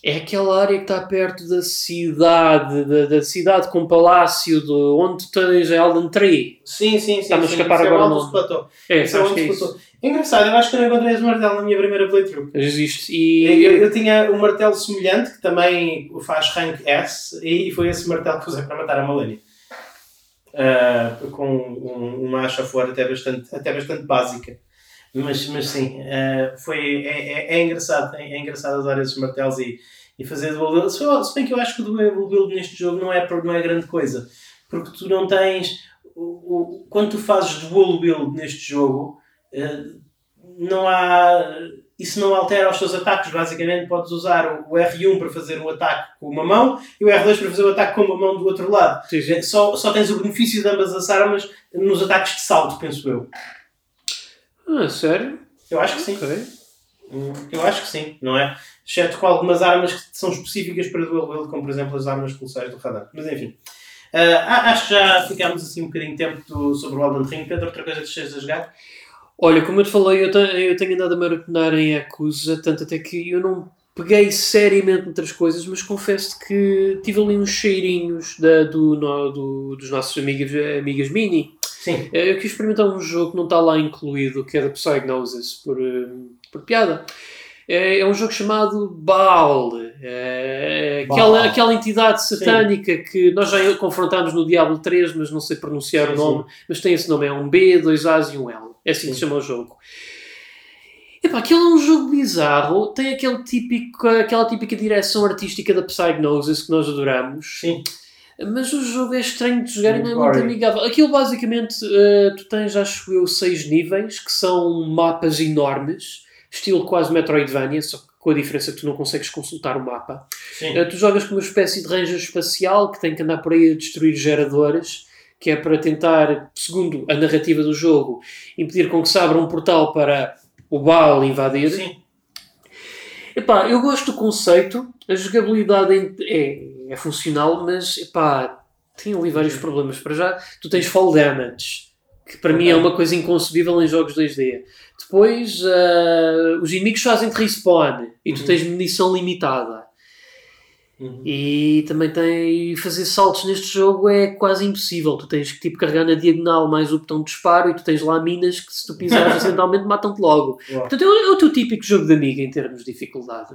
É aquela área que está perto da cidade, da, da cidade com palácio, de onde tu tens a Elden Tree. Sim, sim, sim. Está-me a escapar agora é o o Alto nome. Platô. É, Isso é acho que é isso. Engraçado, eu acho que eu não encontrei esse martelo na minha primeira playthrough. Existe. Eu, E eu, eu tinha um martelo semelhante que também faz rank S e foi esse martelo que usei para matar a Malenia. Ah, com um- uma acha fora até bastante, até bastante básica. Mas, mas sim, ah, foi, é, é, é engraçado, é, é engraçado usar esses martelos e, e fazer dual build. Se, bem que eu acho que o dual build neste jogo não é, não é grande coisa, porque tu não tens. O, o, quando tu fazes dual build neste jogo, ah, não há. Isso não altera os teus ataques. Basicamente, podes usar o R1 para fazer um ataque com uma mão e o R2 para fazer o ataque com uma mão do outro lado. Sim, sim. Só, só tens o benefício de ambas as armas nos ataques de salto, penso eu. Ah, sério? Eu acho que sim. Ok. Hum, Eu acho que sim, não é? Exceto com algumas armas que são específicas para dual wield, como por exemplo as armas pulsais do radar. Mas enfim. Ah, acho que já ficámos assim um bocadinho de tempo do- sobre o Elden Ring. Pedro, outra coisa que estejas a jogar? Olha, como eu te falei, eu, te- eu tenho andado a maratonar em Yakuza, tanto até que eu não peguei seriamente noutras coisas, mas confesso que tive ali uns cheirinhos da- do, no- do- dos nossos amigos, amigas Mini. Sim. Eh, Eu quis experimentar um jogo que não está lá incluído, que é da Psygnosis, por, eh, por piada. É, é um jogo chamado Baal, é, aquela, Baal. aquela entidade satânica que nós já confrontámos no Diablo 3, mas não sei pronunciar Sim, o nome, mas tem esse nome, é um B, dois A's e um L. É assim que se Sim. chama o jogo. Epá, aquele é um jogo bizarro, tem aquele típico, aquela típica direção artística da Psygnosis que nós adoramos. Sim. Mas o jogo é estranho de jogar e não é Muito amigável. Aquilo basicamente, eh, tu tens, acho eu, seis níveis, que são mapas enormes, estilo quase Metroidvania, só que com a diferença que tu não consegues consultar o mapa. Sim. Eh, tu jogas com uma espécie de ranger espacial que tem que andar por aí a destruir geradores, que é para tentar, segundo a narrativa do jogo, impedir com que se abra um portal para o Baal invadir. Sim. Epá, eu gosto do conceito, a jogabilidade é, é, é funcional, mas epá, tem ali vários problemas. Para já, tu tens fall damage, que para mim é uma coisa inconcebível em jogos 2D. Depois, ah, os inimigos fazem-te respawn e tu Uhum. tens munição limitada. Uhum. E também tem fazer saltos neste jogo é quase impossível. Tu tens que tipo carregar na diagonal mais o botão de disparo e tu tens lá minas que se tu pisares acidentalmente matam-te logo. Uau. Portanto, é o, é o teu típico jogo de amiga em termos de dificuldade.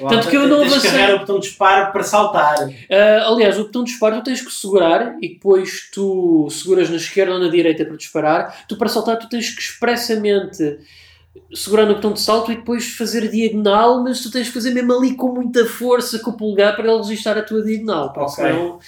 Uau, Tanto que eu não avancei- carregar o botão de disparo para saltar. Ah, aliás, o botão de disparo tu tens que segurar e depois tu seguras na esquerda ou na direita para disparar. Tu para saltar tu tens que expressamente segurar no botão de salto e depois fazer diagonal, mas tu tens que fazer mesmo ali com muita força com o polegar para ele registrar a tua diagonal. Porque Ok. senão...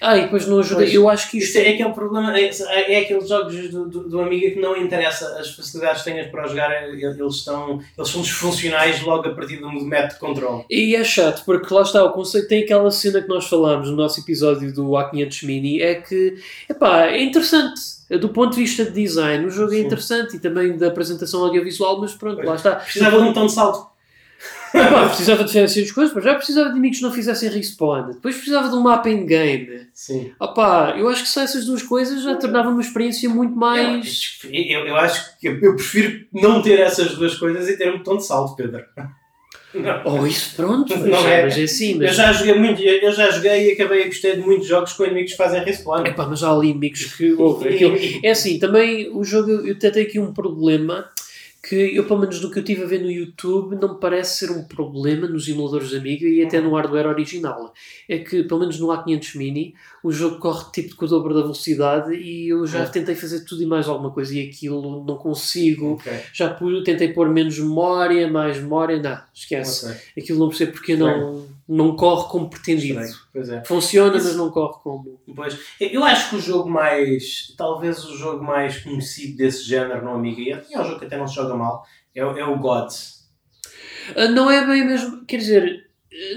Ah, e depois não ajuda. Pois. Eu acho que Isto é aquele problema, é, é aqueles jogos do, do, do Amiga que não interessa as facilidades que tenhas para jogar, é, eles, estão, eles são disfuncionais logo a partir do método de controle. E é chato, porque lá está, o conceito tem aquela cena que nós falámos no nosso episódio do A500 Mini, é que, epá, é interessante. Do ponto de vista de design, o jogo é Sim. interessante e também da apresentação audiovisual, mas pronto, Pois. lá está. Precisava de um botão de salto. Epá, precisava de fazer as coisas, mas já precisava de inimigos que não fizessem respawn. Depois precisava de um mapa in-game. Sim. Opá, eu acho que só essas duas coisas já tornavam uma experiência muito mais... Eu, eu, eu acho que eu, eu prefiro não ter essas duas coisas e ter um botão de salto, Pedro. Não. Oh, isso pronto, mas, Não é. mas é assim, Eu mas... já joguei muito, eu já joguei e acabei a gostar de muitos jogos com inimigos que fazem respawn. Epá, mas há ali inimigos que... ouve, É assim, também o jogo, eu tenho aqui um problema que eu, pelo menos do que eu estive a ver no YouTube, não me parece ser um problema nos emuladores da Amiga e até no hardware original. É que, pelo menos no A500 Mini, o jogo corre tipo com o dobro da velocidade e eu já tentei fazer tudo e mais alguma coisa e aquilo não consigo. Ok. Já pu- tentei pôr menos memória, mais memória, não, esquece. Ok. Aquilo não percebo porque não, não corre como pretendido. É. Funciona, Isso- mas não corre como. Pois, eu acho que o jogo mais, talvez o jogo mais conhecido desse género no Amiga, e é um jogo que até não se joga mal, é, o- é o Gods. Ah, Não é bem mesmo. Quer dizer,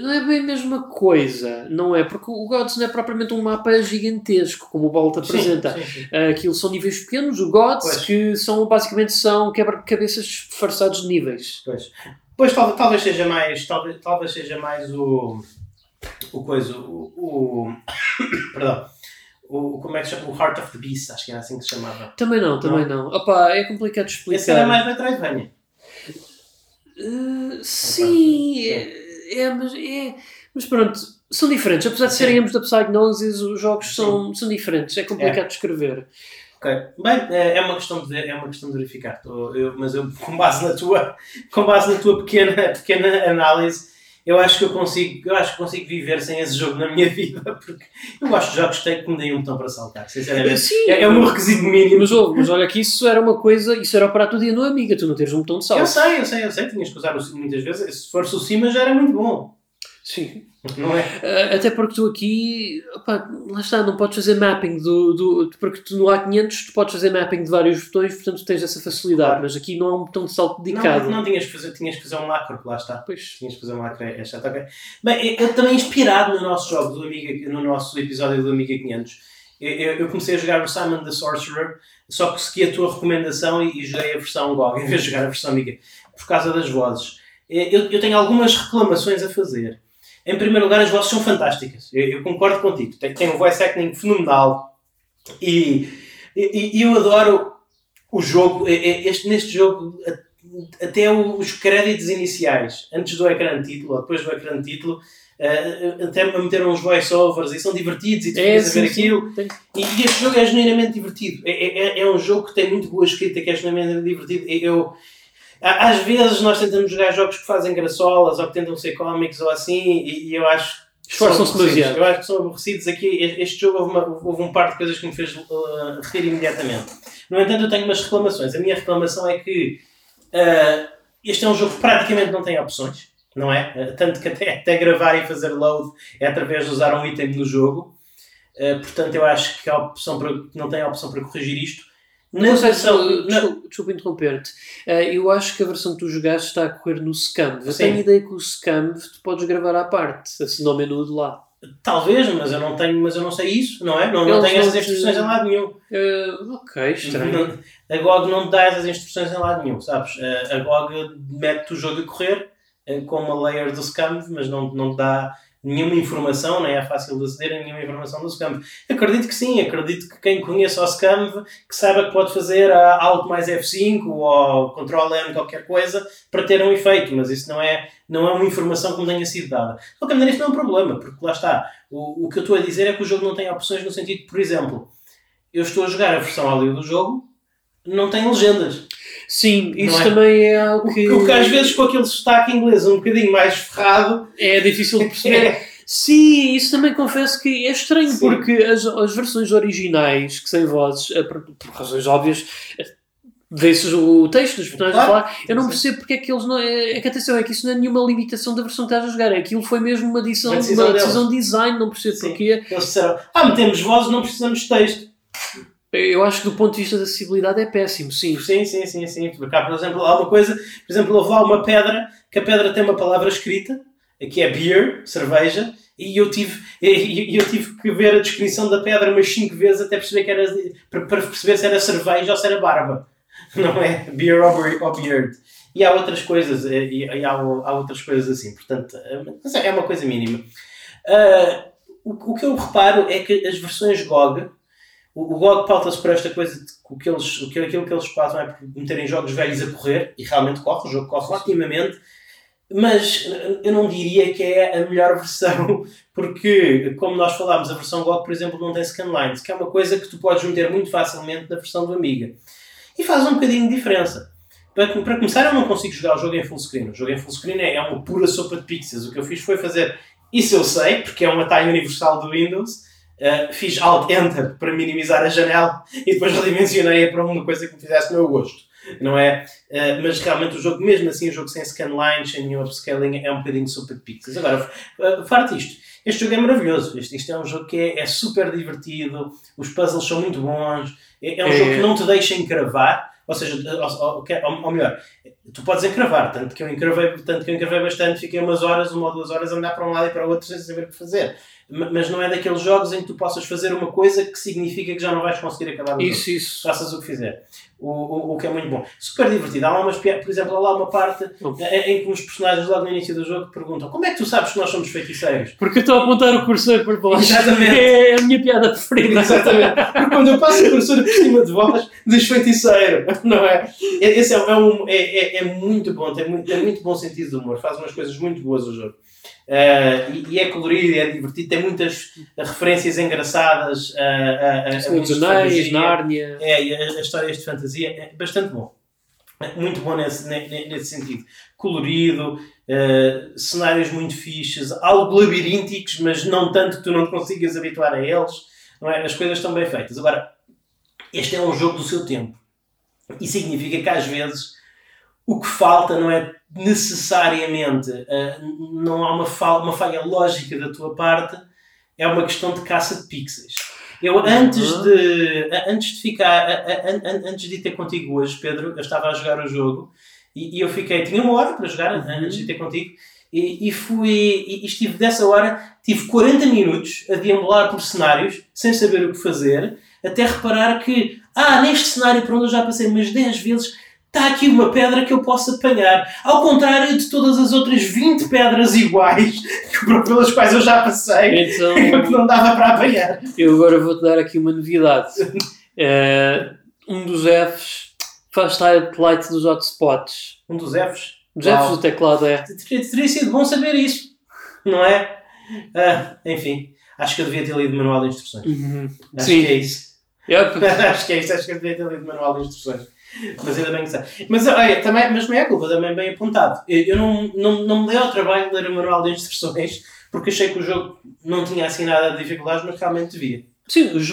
não é bem a mesma coisa, não é? Porque o Gods não é propriamente um mapa gigantesco, como o Bolt apresenta. Sim, sim, sim. Ah, Aquilo são níveis pequenos, o Gods, Pois. que são basicamente são quebra-cabeças disfarçados de níveis. Pois, pois tal- talvez seja mais, talvez, talvez seja mais o, o coisa, o, o perdão, o, como é que se chama? O Heart of the Beast, acho que era assim que se chamava. Também não, também não. Opa, é complicado de explicar. Esse era mais Metroidvania. Uh, sim, é, é, mas, é, mas pronto, são diferentes. Apesar de serem ambos da Psygnosis, os jogos são, são diferentes. É complicado de escrever. Ok. Bem, é é uma questão de ver, é uma questão de verificar. Eu- mas eu, com base na tua, com base na tua pequena, pequena análise, eu acho que eu consigo, eu acho que consigo viver sem esse jogo na minha vida, porque eu gosto de jogos que me deem um botão para saltar, sinceramente. Sim, É, é o meu requisito mínimo. mas, ouve, mas olha que isso era uma coisa, isso era operar todo dia no Amiga, tu não teres um botão de Eu salto. sei, eu sei, eu sei, tinhas que usar muitas vezes. Se fosse o cima já era muito bom, Sim. não é? Uh, até porque tu aqui, opá, lá está, não podes fazer mapping do, do. Porque tu no A500 tu podes fazer mapping de vários botões, portanto tens essa facilidade, Claro. mas aqui não há um botão de salto dedicado. Não, não tinhas que fazer, tinhas que fazer um macro, lá está. Pois. Tinhas que fazer um macro, é chato, ok. Bem, eu também inspirado no nosso jogo, do Amiga, no nosso episódio do Amiga 500, eu, eu- eu comecei a jogar o Simon the Sorcerer, só que segui a tua recomendação e, e joguei a versão GOG, em vez de jogar a versão Amiga, por causa das vozes. Eu, eu tenho algumas reclamações a fazer. Em primeiro lugar, as vozes são fantásticas. Eu, eu concordo contigo. Tem, tem um voice acting fenomenal. E, e, e eu adoro o jogo. Este, neste jogo, até os créditos iniciais, antes do ecrã de título ou depois do ecrã de título, eh, até me meteram uns voice-overs e são divertidos e tu É, a ver aquilo. sim. E, e este jogo é genuinamente divertido. É, é, é um jogo que tem muito boa escrita, que é genuinamente divertido. Eu, às vezes nós tentamos jogar jogos que fazem graçolas ou que tentam ser cómicos ou assim, e, e eu acho Esforçam-se demasiado. Eu acho que são aborrecidos aqui. Este jogo houve, uma- houve um par de coisas que me fez uh, rir imediatamente. No entanto, eu tenho umas reclamações. A minha reclamação é que uh, este é um jogo que praticamente não tem opções, não é? Uh, tanto que até, até gravar e fazer load é através de usar um item no jogo. Portanto, eu acho que a opção para, não tem a opção para corrigir isto. Não sei se, desculpa, interromper-te. Eh, eu acho que a versão que tu jogaste está a correr no Scamv. Eu tenho ideia que o Scamv tu podes gravar à parte, assim no menu de lá. Talvez, mas eu não tenho, mas eu não sei isso, não é? Não, não tenho essas instruções em lado nenhum. Eh, ok, estranho. A GOG não te dá essas instruções em lado nenhum, sabes? A, a GOG mete o jogo a correr eh, com uma layer do Scam, mas não, não dá nenhuma informação, nem é fácil de aceder a nenhuma informação do Scam. Acredito que sim, acredito que quem conheça o Scam que saiba que pode fazer a Alt mais F5 ou Ctrl M qualquer coisa para ter um efeito, mas isso não é, não é uma informação que me tenha sido dada. De qualquer maneira, isto não é um problema, porque lá está. O, o que eu estou a dizer é que o jogo não tem opções no sentido por exemplo, eu estou a jogar a versão áudio do jogo, não tem legendas. Sim, isso é? também é algo que o que às vezes com aquele sotaque inglês um bocadinho mais ferrado. é difícil de perceber. Sim, isso também confesso que é estranho, Sim. porque as, as versões originais, que sem vozes, eh, por, por razões óbvias, eh, vê-se o texto dos personagens a Claro. falar, eu não percebo porque é que eles não. É, é que atenção, é que isso não é nenhuma limitação da versão que estás a jogar, aquilo foi mesmo uma decisão, Uma uma decisão de design, não percebo Sim. porquê. Eles disseram: Ah, metemos vozes, não precisamos de texto. Eu acho que do ponto de vista da acessibilidade é péssimo, sim. Sim, sim, sim, sim. Porque há, por exemplo, há uma coisa, por exemplo, houve lá uma pedra, que a pedra tem uma palavra escrita, que é beer, cerveja, e eu tive, e eu tive que ver a descrição da pedra umas 5 vezes até perceber que era, para, perceber se era cerveja ou se era barba. Não é? Beer ou ou beard. E há outras coisas, e, e há, há outras coisas assim, portanto, mas é uma coisa mínima. Ah, o, o que eu reparo é que as versões GOG, o, o GOG pauta-se por esta coisa de que, o que eles, o que, aquilo que eles fazem é por meterem jogos velhos a correr, e realmente corre, o jogo corre otimamente, mas eu não diria que é a melhor versão, porque, como nós falámos, a versão GOG, por exemplo, não tem scanlines, que é uma coisa que tu podes meter muito facilmente na versão do Amiga. E faz um bocadinho de diferença. para, para começar, eu não consigo jogar o jogo em full screen. O jogo em full screen é, é uma pura sopa de pixels. O que eu fiz foi fazer. Isso eu sei, porque é uma taxa universal do Windows. Uh, fiz Alt Enter para minimizar a janela e depois redimensionei para uma coisa que me fizesse no meu gosto. Não é? Uh, mas realmente o jogo, mesmo assim, o jogo sem scanline, sem nenhum upscaling, é um bocadinho de pixels. Agora, uh, farto isto. Este jogo é maravilhoso. Este, isto é um jogo que é, é super divertido, os puzzles são muito bons, é, é um é. jogo que não te deixa encravar. Ou seja, ou, ou, ou, melhor, tu podes encravar, tanto que eu encravei, tanto que eu encravei bastante, fiquei umas horas, uma ou duas horas a andar para um lado e para o outro sem saber o que fazer mas não é daqueles jogos em que tu possas fazer uma coisa que significa que já não vais conseguir acabar o isso, jogo. Isso, Faças o que fizer. O, o, o que é muito bom. Super divertido. Há lá umas, por exemplo, há lá uma parte em, em que os personagens logo no início do jogo perguntam como é que tu sabes que nós somos feiticeiros? Porque eu estou a apontar o cursor para baixo. Exatamente. É a minha piada preferida. Exatamente. Porque quando eu passo o cursor por cima de vós, diz feiticeiro. Não é? Esse é, é, um, é, é, é muito bom. Tem muito, tem muito bom sentido de humor. Faz umas coisas muito boas o jogo. Uh, e, e, é colorido, é divertido, tem muitas referências engraçadas a, a, a, Anéis, Nárnia. É, e a, a, histórias de fantasia é bastante bom. Muito bom nesse, nesse sentido. Colorido, uh, cenários muito fixes, algo labirínticos, mas não tanto que tu não te consigas habituar a eles. É? As coisas estão bem feitas. Agora, este é um jogo do seu tempo. E significa que às vezes o que falta não é necessariamente uh, não há uma, falha, uma falha lógica da tua parte, é uma questão de caça de pixels. Eu antes uhum. de antes de ficar antes de ter contigo hoje, Pedro, eu estava a jogar o jogo e, e eu fiquei, tinha uma hora para jogar uhum. antes de ter contigo e, e fui e, estive dessa hora, tive 40 minutos a deambular por cenários sem saber o que fazer, até reparar que ah, neste cenário por onde eu já passei umas 10 vezes está aqui uma pedra que eu posso apanhar. Ao contrário de todas as outras 20 pedras iguais pelas quais eu já passei, então, que não dava para apanhar. Eu agora vou-te dar aqui uma novidade. Uh, um dos Fs faz highlight dos hotspots. Um dos Fs? Dos Fs do teclado é. Teria, teria sido bom saber isso, não é? Uh, enfim, acho que eu devia ter lido o manual de instruções. Uhum. Acho Sim. que é isso. Yep. acho que é isso, acho que eu devia ter lido o manual de instruções. Mas ainda bem que sei. Mas, olha, também, mas não é culpa, também bem apontado. Eu, não, não, não me dei ao trabalho de ler o manual de instruções porque achei que o jogo não tinha assim nada de dificuldades, mas realmente devia. Sim, os,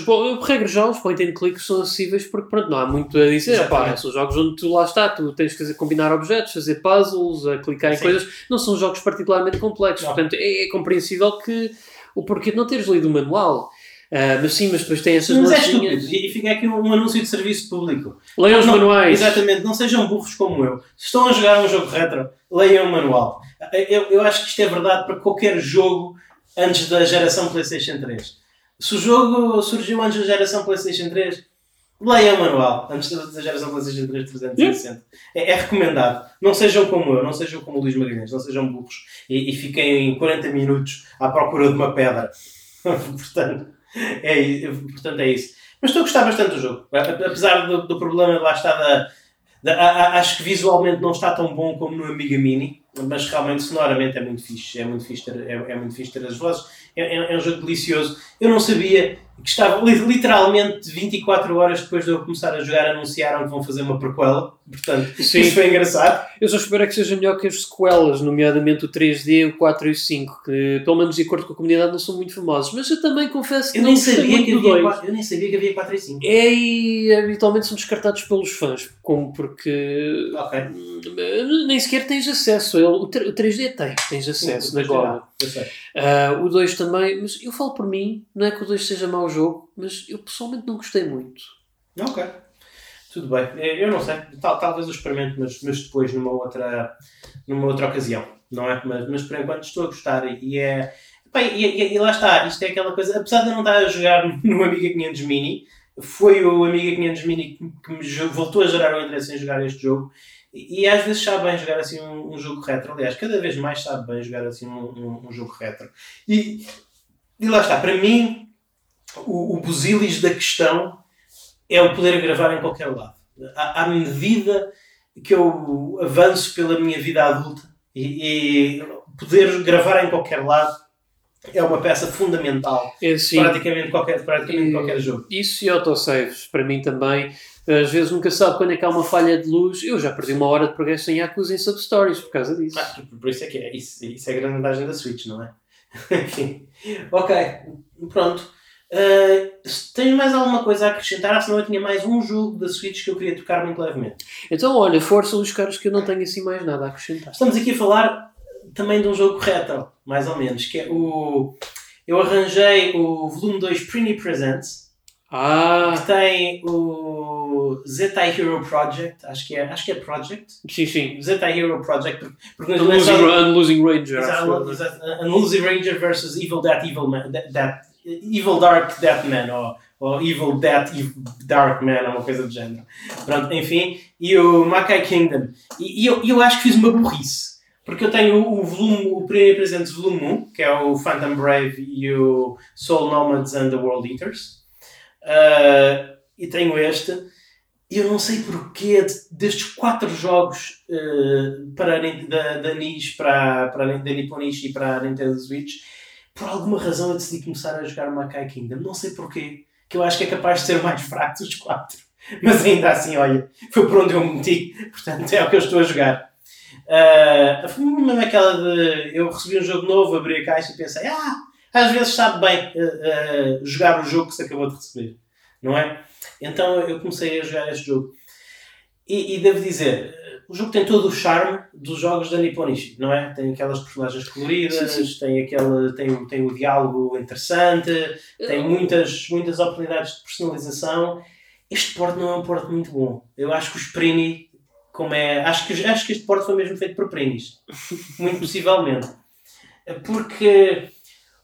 regra geral, os point and click são acessíveis porque pronto, não há muito a dizer. Pá, são jogos onde tu lá está, tu tens que fazer, combinar objetos, fazer puzzles, a clicar em Sim. coisas. Não são jogos particularmente complexos. Não. Portanto, é, é compreensível que o porquê de não teres lido o manual. Uh, mas sim, mas depois tem essas Mas é estúpido. E fica aqui um, um, anúncio de serviço público. Leiam os manuais. Exatamente, não sejam burros como eu. Se estão a jogar um jogo retro, leiam o manual. Eu, eu acho que isto é verdade para qualquer jogo antes da geração PlayStation 3. Se o jogo surgiu antes da geração PlayStation 3, leiam o manual antes da geração PlayStation 3 360. É, é, recomendado. Não sejam como eu, não sejam como o Luís Magalhães, não sejam burros e, e fiquem em 40 minutos à procura de uma pedra. Portanto. É, portanto, é isso. Mas estou a gostar bastante do jogo. Apesar do, do problema, lá está, da, da, a, acho que visualmente não está tão bom como no Amiga Mini, mas realmente sonoramente é muito fixe. É muito fixe ter, é, é muito fixe ter as vozes. É, é, é, um jogo delicioso. Eu não sabia que estava literalmente 24 horas depois de eu começar a jogar anunciaram que vão fazer uma prequela. Portanto, Sim. isso foi engraçado. Eu só espero é que seja melhor que as sequelas, nomeadamente o 3D, o 4 e o 5, que pelo menos de acordo com a comunidade não são muito famosos. Mas eu também confesso que eu não sabia que havia 4, Eu nem sabia que havia 4 e 5. É, e habitualmente são descartados pelos fãs, como porque okay. nem sequer tens acesso. O 3D tem, tens acesso Sim, na Gola. Uh, o 2 também, mas eu falo por mim, não é que o 2 seja mau jogo, mas eu pessoalmente não gostei muito. Ok. Tudo bem. É, eu não sei. Tal, talvez eu experimente, mas, mas depois numa outra, numa outra ocasião. Não é? Mas, mas por enquanto estou a gostar e é. e, e, e, lá está, isto é aquela coisa. Apesar de eu não estar a jogar no Amiga 500 Mini, foi o Amiga 500 Mini que me voltou a gerar o interesse em jogar este jogo. E, e às vezes sabe bem jogar assim um, um, jogo retro. Aliás, cada vez mais sabe bem jogar assim um, um, um jogo retro. E, e lá está, para mim, o, o busilis da questão é o poder gravar em qualquer lado. À, à medida que eu avanço pela minha vida adulta e, e, poder gravar em qualquer lado é uma peça fundamental É praticamente qualquer, praticamente qualquer jogo. Isso e autosaves, para mim também. Às vezes nunca sabe quando é que há uma falha de luz. Eu já perdi uma hora de progresso em Yakuza em substories por causa disso. Ah, por isso é que é. Isso, isso é a grande vantagem da Switch, não é? Enfim. Ok, pronto. Uh, se tens mais alguma coisa a acrescentar? Ah, senão eu tinha mais um jogo da Switch que eu queria tocar muito levemente. Então, olha, força os caras que eu não tenho assim mais nada a acrescentar. Estamos aqui a falar também de um jogo retro, mais ou menos, que é o. Eu arranjei o volume 2 Prini Presents, Ah, que tem o Zetai Hero Project, acho que é, acho que é Project. sim, sim. Zetai Hero Project, porque, porque The Losing, Ra- Losing Ranger. Exato, acho eu. exato. A Losing Ranger versus Evil That Evil Man, that, that- Evil Dark Death Man, ou, ou Evil Ev- Dark Man, ou uma coisa do género. Pronto, enfim, e o Makai Kingdom. E, e eu, eu acho que fiz uma burrice. Porque eu tenho o, o volume, o primeiro presente volume 1, que é o Phantom Brave e o Soul Nomads and the World Eaters. Ah, e tenho este. E eu não sei porquê de- destes quatro jogos eh, para, da, da NIS, para, para, Nipponishi e para a Nintendo Switch, por alguma razão eu decidi começar a jogar Makai Kingdom. Não sei porquê, que eu acho que é capaz de ser o mais fraco dos quatro. Mas ainda assim, olha, foi por onde eu me meti, portanto é o que eu estou a jogar. Ah, foi mesmo aquela de eu recebi um jogo novo, abri a caixa e pensei, ah, às vezes sabe bem eh, eh, jogar o jogo que se acabou de receber, não é? Então eu comecei a jogar este jogo. E, e devo dizer, o jogo tem todo o charme dos jogos da Nipponishi, não é? Tem aquelas personagens coloridas, Sim, tem, aquele, tem, o- tem diálogo interessante, tem muitas, muitas oportunidades de personalização. Este porte não é um porte muito bom. Eu acho que os Prini, como é. Acho que, acho que este porte foi mesmo feito por Prinis. muito possivelmente. Porque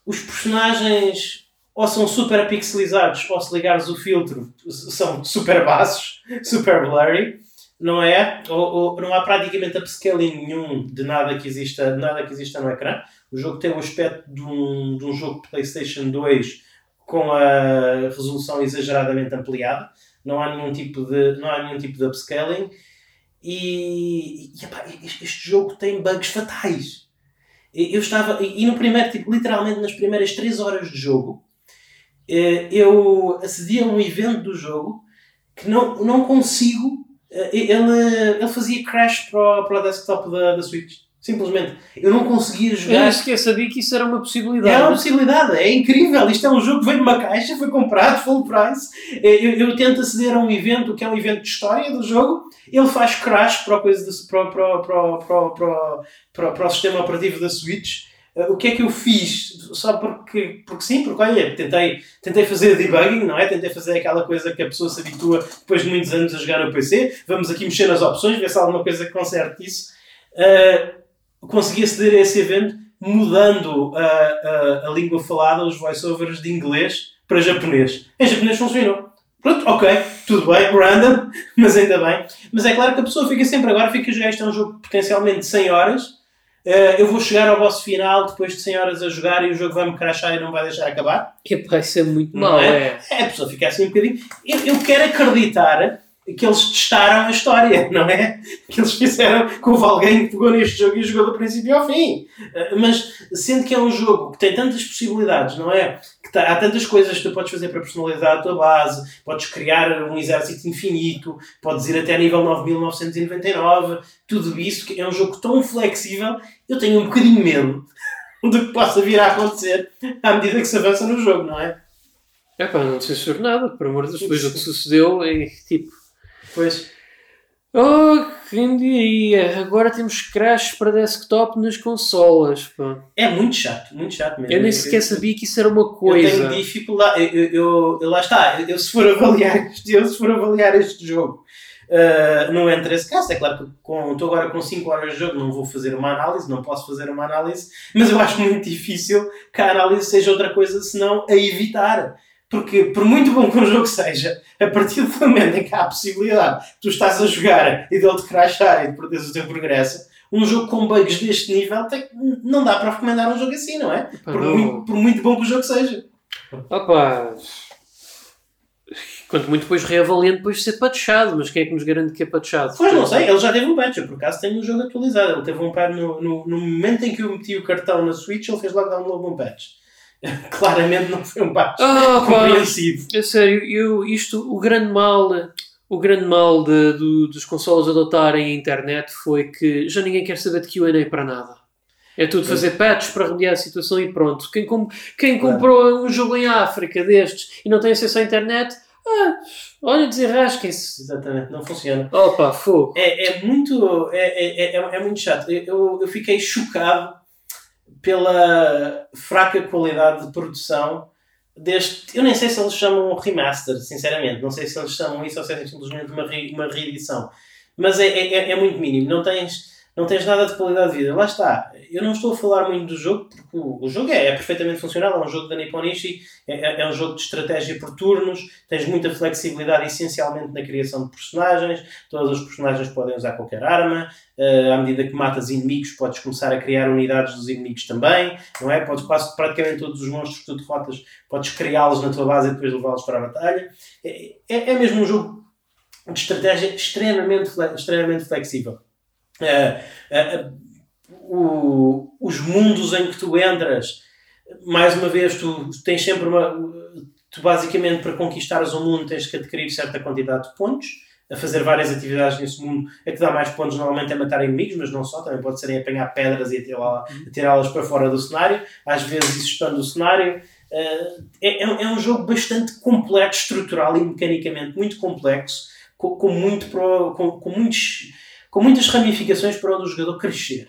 os personagens ou são super pixelizados, ou se ligares o filtro, são super baixos, super blurry, não é? Ou, ou não há praticamente upscaling nenhum de nada que exista, nada que exista no ecrã. O jogo tem o aspecto de um, de um jogo de PlayStation 2 com a resolução exageradamente ampliada. Não há nenhum tipo de, não há nenhum tipo de upscaling. E, e epá, este, este jogo tem bugs fatais. Eu estava, e e no primeiro, tipo, literalmente nas primeiras 3 horas de jogo, eh, eu acedi a um evento do jogo que não, não consigo. Eh, Ele, ele fazia crash para o, para desktop da, da Switch. Simplesmente. Eu não conseguia Eu jogar. nem sequer sabia que isso era uma possibilidade. É uma possibilidade, é incrível. Isto é um jogo que veio de uma caixa, foi comprado, full price. Eh, Eu, eu tento aceder a um evento que é um evento de história do jogo, ele faz crash para, coisa de, para, para, para, para, para, para o sistema operativo da Switch. Eh, O que é que eu fiz? Só porque, porque sim, porque olha, tentei, tentei fazer debugging, não é? Tentei fazer aquela coisa que a pessoa se habitua depois de muitos anos a jogar no PC. Vamos aqui mexer nas opções, ver se há alguma coisa que conserte isso. Eh, consegui aceder a esse evento mudando a, a, a língua falada, os voiceovers de inglês para japonês. Em japonês funcionou. Pronto, ok, tudo bem, random, mas ainda bem. Mas é claro que a pessoa fica sempre agora, fica a jogar. Isto é um jogo potencialmente de 100 horas. Eh, eu vou chegar ao boss final depois de 100 horas a jogar e o jogo vai-me crashar e não vai deixar acabar. Epá, isso é muito é? é. É, a pessoa fica assim um bocadinho. Eu, eu quero acreditar que eles testaram a história, não é? Que eles fizeram que houve alguém que pegou neste jogo e jogou do princípio ao fim. Uh, Mas sendo que é um jogo que tem tantas possibilidades, não é? Que tá- há tantas coisas que tu podes fazer para personalizar a tua base, podes criar um exército infinito, podes ir até nível 9999, tudo isso, que é um jogo tão flexível, eu tenho um bocadinho medo do que possa vir a acontecer à medida que se avança no jogo, não é? Epá, não censuro nada, por amor de Deus. Do que sucedeu, é tipo. Pois. Oh, quem diria? Agora temos crash para desktop nas consolas. Pá. É muito chato, muito chato mesmo. Eu nem sequer sabia que isso era uma coisa. Eu tenho dificuldade. Eu, eu, eu- lá está. Eu, se for avaliar este, eu, se for avaliar este jogo, ah, não entra esse caso. É claro que com- estou agora com 5 horas de jogo, não vou fazer uma análise, não posso fazer uma análise, mas eu acho muito difícil que a análise seja outra coisa senão a evitar. Porque, por muito bom que um jogo seja, a partir do momento em que há a possibilidade de tu estás a jogar e dele te crashar e de perderes o teu progresso, um jogo com bugs deste nível tem- não dá para recomendar um jogo assim, não é? Por, não. muito, por muito bom que o jogo seja. Opa. Quanto muito depois reavaliando depois de ser patchado, mas quem é que nos garante que é patchado? Pois não sei, ele já teve um patch, eu por acaso tenho o jogo atualizado. Ele teve um patch no, no, no momento em que eu meti o cartão na Switch, ele fez logo download um patch. claramente não foi um patch Ah, pá, compreensivo. É sério, eu, isto, o grande mal, o grande mal de- do- dos consoles adotarem a internet foi que já ninguém quer saber de QA para nada. É tudo fazer patches para remediar a situação e pronto. Quem, com- quem Claro. comprou um jogo em África destes e não tem acesso à internet, ah, olha, desenrasquem-se. Exatamente, não funciona. Opa, fogo. É, é muito, é, é, é, é muito chato. Eu, eu fiquei chocado pela fraca qualidade de produção deste. Eu nem sei se eles chamam remaster, sinceramente. Não sei se eles chamam isso ou se é simplesmente uma, re, uma reedição. Mas é, é, é- muito mínimo. Não tens, não tens nada de qualidade de vida. Lá está. Eu não estou a falar muito do jogo, porque o, o jogo é, é perfeitamente funcional. É um jogo da Nipponichi, é, é- é um jogo de estratégia por turnos. Tens muita flexibilidade, essencialmente na criação de personagens. Todos os personagens podem usar qualquer arma. Uh, à medida que matas inimigos, podes começar a criar unidades dos inimigos também, não é? Podes quase praticamente todos os monstros que tu derrotas, podes criá-los na tua base e depois levá-los para a batalha. É, é, é mesmo um jogo de estratégia extremamente, extremamente flexível. Uh, uh, o- os mundos em que tu entras, mais uma vez, tu tens sempre uma. Tu basicamente, para conquistares o mundo, tens que adquirir certa quantidade de pontos a fazer várias atividades nesse mundo. A que dá mais pontos normalmente é matar inimigos, mas não só, também pode ser em apanhar pedras e atirá- atirá-las para fora do cenário, às vezes isso expande o cenário. Uh, é, é- é um jogo bastante completo, estrutural e mecanicamente muito complexo, com, com muito pro- com, com muitos, com muitas ramificações para onde o jogador crescer.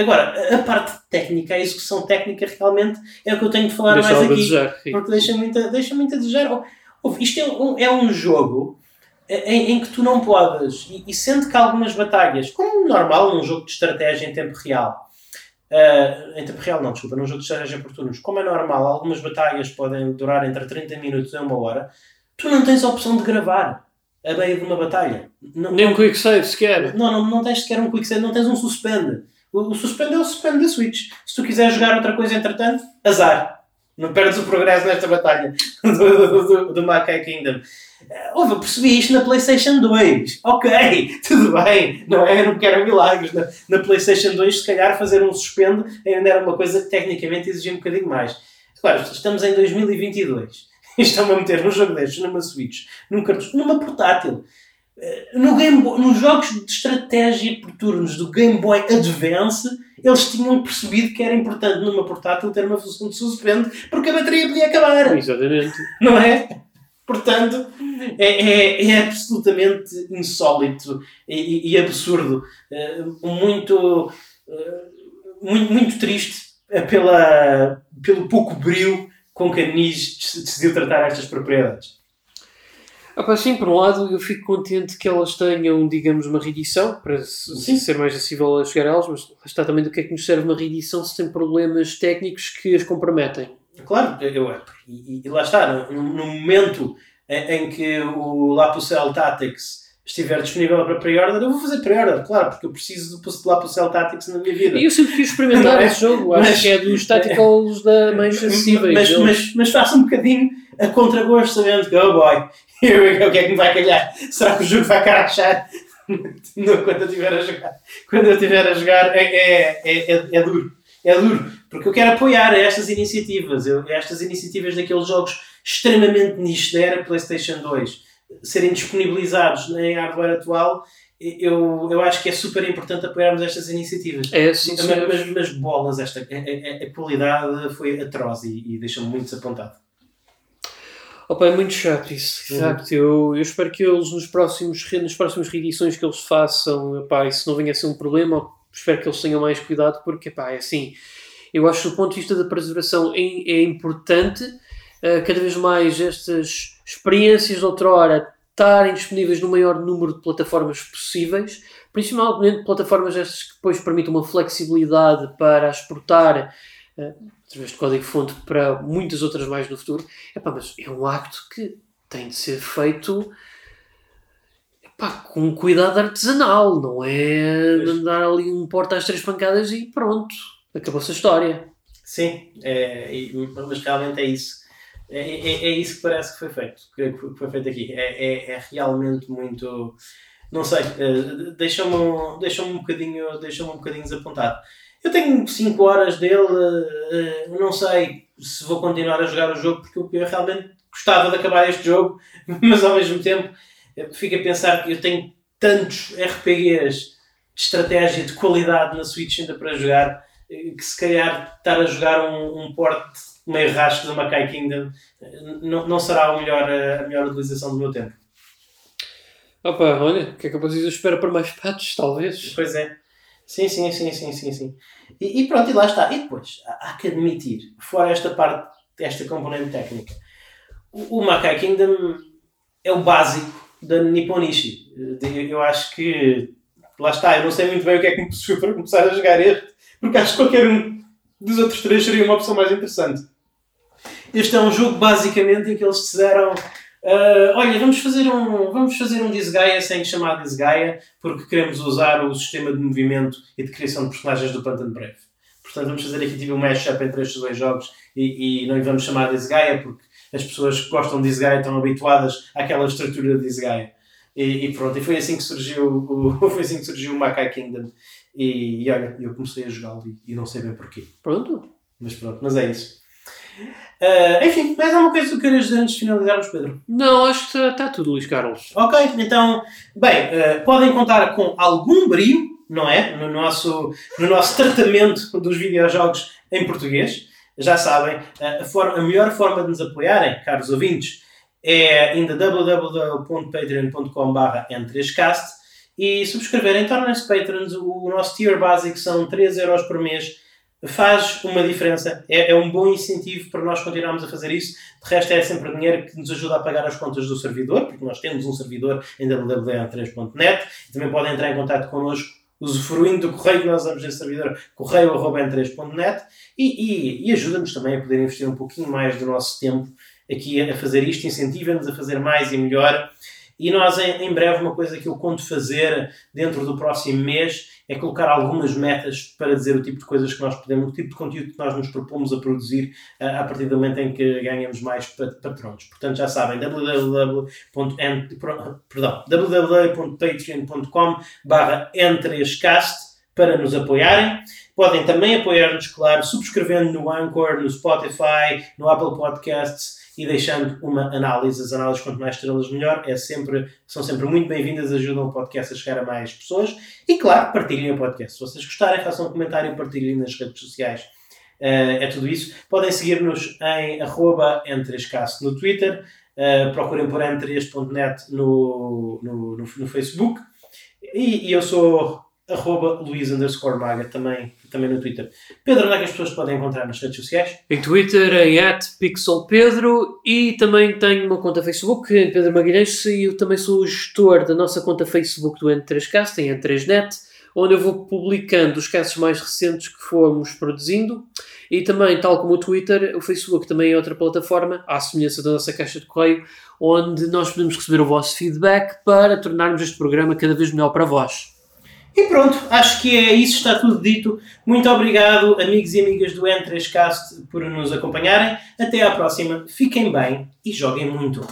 Agora, a- parte técnica, a execução técnica realmente é o que eu tenho de falar Deixa mais aqui. desejar. Porque deixa muito, a- deixa muito a desejar. Ouve, Isto é um, é um jogo em, em que tu não podes, e, e sendo que algumas batalhas, como normal num jogo de estratégia em tempo real, ah, em tempo real não, desculpa, num jogo de estratégia por turnos, como é normal, algumas batalhas podem durar entre 30 minutos e uma hora, tu não tens a opção de gravar a meio de uma batalha. Não, Nem um quick save sequer. não, não, não tens sequer um quick save, não tens um suspend. O, o suspend é o suspend da Switch. Se tu quiseres jogar outra coisa entretanto, azar. Não perdes o progresso nesta batalha do, do, do, do Makai Kingdom. Eh, Ouve, eu percebi isto na PlayStation 2. Ok, tudo bem. Não é? Eu não quero milagres. Na, na PlayStation 2, se calhar fazer um suspend ainda era uma coisa que tecnicamente exigia um bocadinho mais. Agora, estamos em 2022. E estão a meter num jogo destes, numa Switch, num cartucho, numa portátil. Eh, No Game Boy, nos jogos de estratégia por turnos do Game Boy Advance, eles tinham percebido que era importante numa portátil ter uma função de suspende porque a bateria podia acabar, Exatamente. não é? Portanto, é, é, é absolutamente insólito e, e- absurdo. Eh, muito, eh, muito, muito triste pela, pelo pouco brilho com que a NIS decidiu tratar estas propriedades. Ah, pá, sim, por um lado eu fico contente que elas tenham, digamos, uma reedição para Sim. ser mais acessível a chegar a elas, mas está também do que é que nos serve uma reedição se tem problemas técnicos que as comprometem. Claro, eu, e, e lá está, no, no momento em, em que o Lapucel Tactics estiver disponível para pre-order, eu vou fazer pre-order, claro, porque eu preciso do Lapucel Tactics na minha vida. E eu sempre quis experimentar é? esse jogo, acho Mas- que é dos tacticals da mais acessíveis. mas, deles. mas, mas faça um bocadinho a contragosto, sabendo que, oh boy, go, o que é que me vai calhar? Será que o jogo vai carachar? Não, quando eu estiver a jogar. Quando eu estiver a jogar, é, é, é, é, é duro. É duro. Porque eu quero apoiar estas iniciativas. Eu, estas iniciativas daqueles jogos extremamente nicho da era PlayStation 2 serem disponibilizados em hardware atual. Eu, eu acho que é super importante apoiarmos estas iniciativas. É, sim, Mas, senhor. mas, mas bolas, esta, a, a- a qualidade foi atroz e, e deixa-me muito desapontado. Opa, é muito chato isso, Uhum. Eu, eu espero que eles nos próximos, nas próximas reedições que eles façam, epá, isso não venha a ser um problema. Espero que eles tenham mais cuidado, porque epá, é assim. Eu acho que do ponto de vista da preservação é, é importante eh, cada vez mais estas experiências de outrora estarem disponíveis no maior número de plataformas possíveis, principalmente plataformas estas que depois permitam uma flexibilidade para exportar eh, através de código-fonte para muitas outras mais no futuro. Epá, mas é um acto que tem de ser feito epá, com cuidado artesanal, não é Pois. andar ali um porta às três pancadas e pronto, acabou-se a história. Sim, é, mas realmente é isso. É, é, é isso que parece que foi feito, que, que foi feito aqui. É, é, é realmente muito. Não sei, eh, deixa-me deixa um, bocadinho, deixa um bocadinho desapontado. Eu tenho 5 horas dele, uh, não sei se vou continuar a jogar o jogo porque eu realmente gostava de acabar este jogo, mas ao mesmo tempo fico a pensar que eu tenho tantos RPGs de estratégia de qualidade na Switch ainda para jogar que se calhar estar a jogar um, um porte meio rasco do Mackay Kingdom não, não será a melhor, a melhor utilização do meu tempo. Opa, olha, o que é que eu posso dizer? Espera para mais patches, talvez. Pois é. Sim, sim, sim, sim, sim, sim. E, e pronto, e lá está. E depois, há, que admitir, fora esta parte, esta componente técnica, o, o Makai Kingdom é o básico da Nipponishi. Eu acho que, lá está, eu não sei muito bem o que é que me puxou para começar a jogar este, porque acho que qualquer um dos outros três seria uma opção mais interessante. Este é um jogo basicamente em que eles decidiram Uh, olha, vamos fazer um, vamos fazer um Disgaea sem chamar Disgaea, porque queremos usar o sistema de movimento e de criação de personagens do Phantom Brave. Portanto, vamos fazer aqui tipo um mashup entre estes dois jogos e, e não lhe vamos chamar Disgaea, porque as pessoas que gostam de Disgaea estão habituadas àquela estrutura de Disgaea. E, e, pronto, e foi assim que surgiu o, foi assim que surgiu o Makai Kingdom. E, e olha, eu comecei a jogá-lo e, e não sei bem porquê. Pronto. Mas pronto, mas é isso. Uh, enfim, mais alguma coisa que queiras dizer antes de finalizarmos, Pedro? Não, acho que está tudo, Luís Carlos. Ok, então, bem, uh, podem contar com algum brilho, não é? No nosso, no nosso tratamento dos videojogos em português. Já sabem, a, forma, a melhor forma de nos apoiarem, caros ouvintes, é ainda www.patreon.com.br n3cast e subscreverem, tornem-se patrons. O nosso tier básico são 3 euros por mês faz uma diferença, é, é, um bom incentivo para nós continuarmos a fazer isso. De resto, é sempre dinheiro que nos ajuda a pagar as contas do servidor, porque nós temos um servidor em www.n3.net e também podem entrar em contato connosco usufruindo do correio que nós usamos nesse servidor, correio.n3.net e, e, e ajuda-nos também a poder investir um pouquinho mais do nosso tempo aqui a fazer isto, incentiva-nos a fazer mais e melhor. E nós, em breve, uma coisa que eu conto fazer dentro do próximo mês é colocar algumas metas para dizer o tipo de coisas que nós podemos, o tipo de conteúdo que nós nos propomos a produzir uh, a partir do momento em que ganhamos mais patrões. Portanto, já sabem, www.patreon.com barra n3cast para nos apoiarem. Podem também apoiar-nos, claro, subscrevendo no Anchor, no Spotify, no Apple Podcasts e deixando uma análise. As análises, quanto mais estrelas, melhor. É sempre, são sempre muito bem-vindas, ajudam o podcast a chegar a mais pessoas. E, claro, partilhem o podcast. Se vocês gostarem, façam um comentário e partilhem nas redes sociais. Uh, é tudo isso. Podem seguir-nos em arroba n3cast no Twitter. Uh, procurem por n3.net no, no, no, no Facebook. E, e eu sou arroba Luís Maga, também, também no Twitter. Pedro, onde é que as pessoas podem encontrar nas redes sociais? Em Twitter, em pixelpedro e também tenho uma conta Facebook, Pedro Magalhães, e eu também sou o gestor da nossa conta Facebook do N3Cast, em N3Net, onde eu vou publicando os casos mais recentes que fomos produzindo. E também, tal como o Twitter, o Facebook também é outra plataforma, à semelhança da nossa caixa de correio, onde nós podemos receber o vosso feedback para tornarmos este programa cada vez melhor para vós. E pronto, acho que é isso, está tudo dito. Muito obrigado, amigos e amigas do N3Cast, por nos acompanharem. Até à próxima, fiquem bem e joguem muito.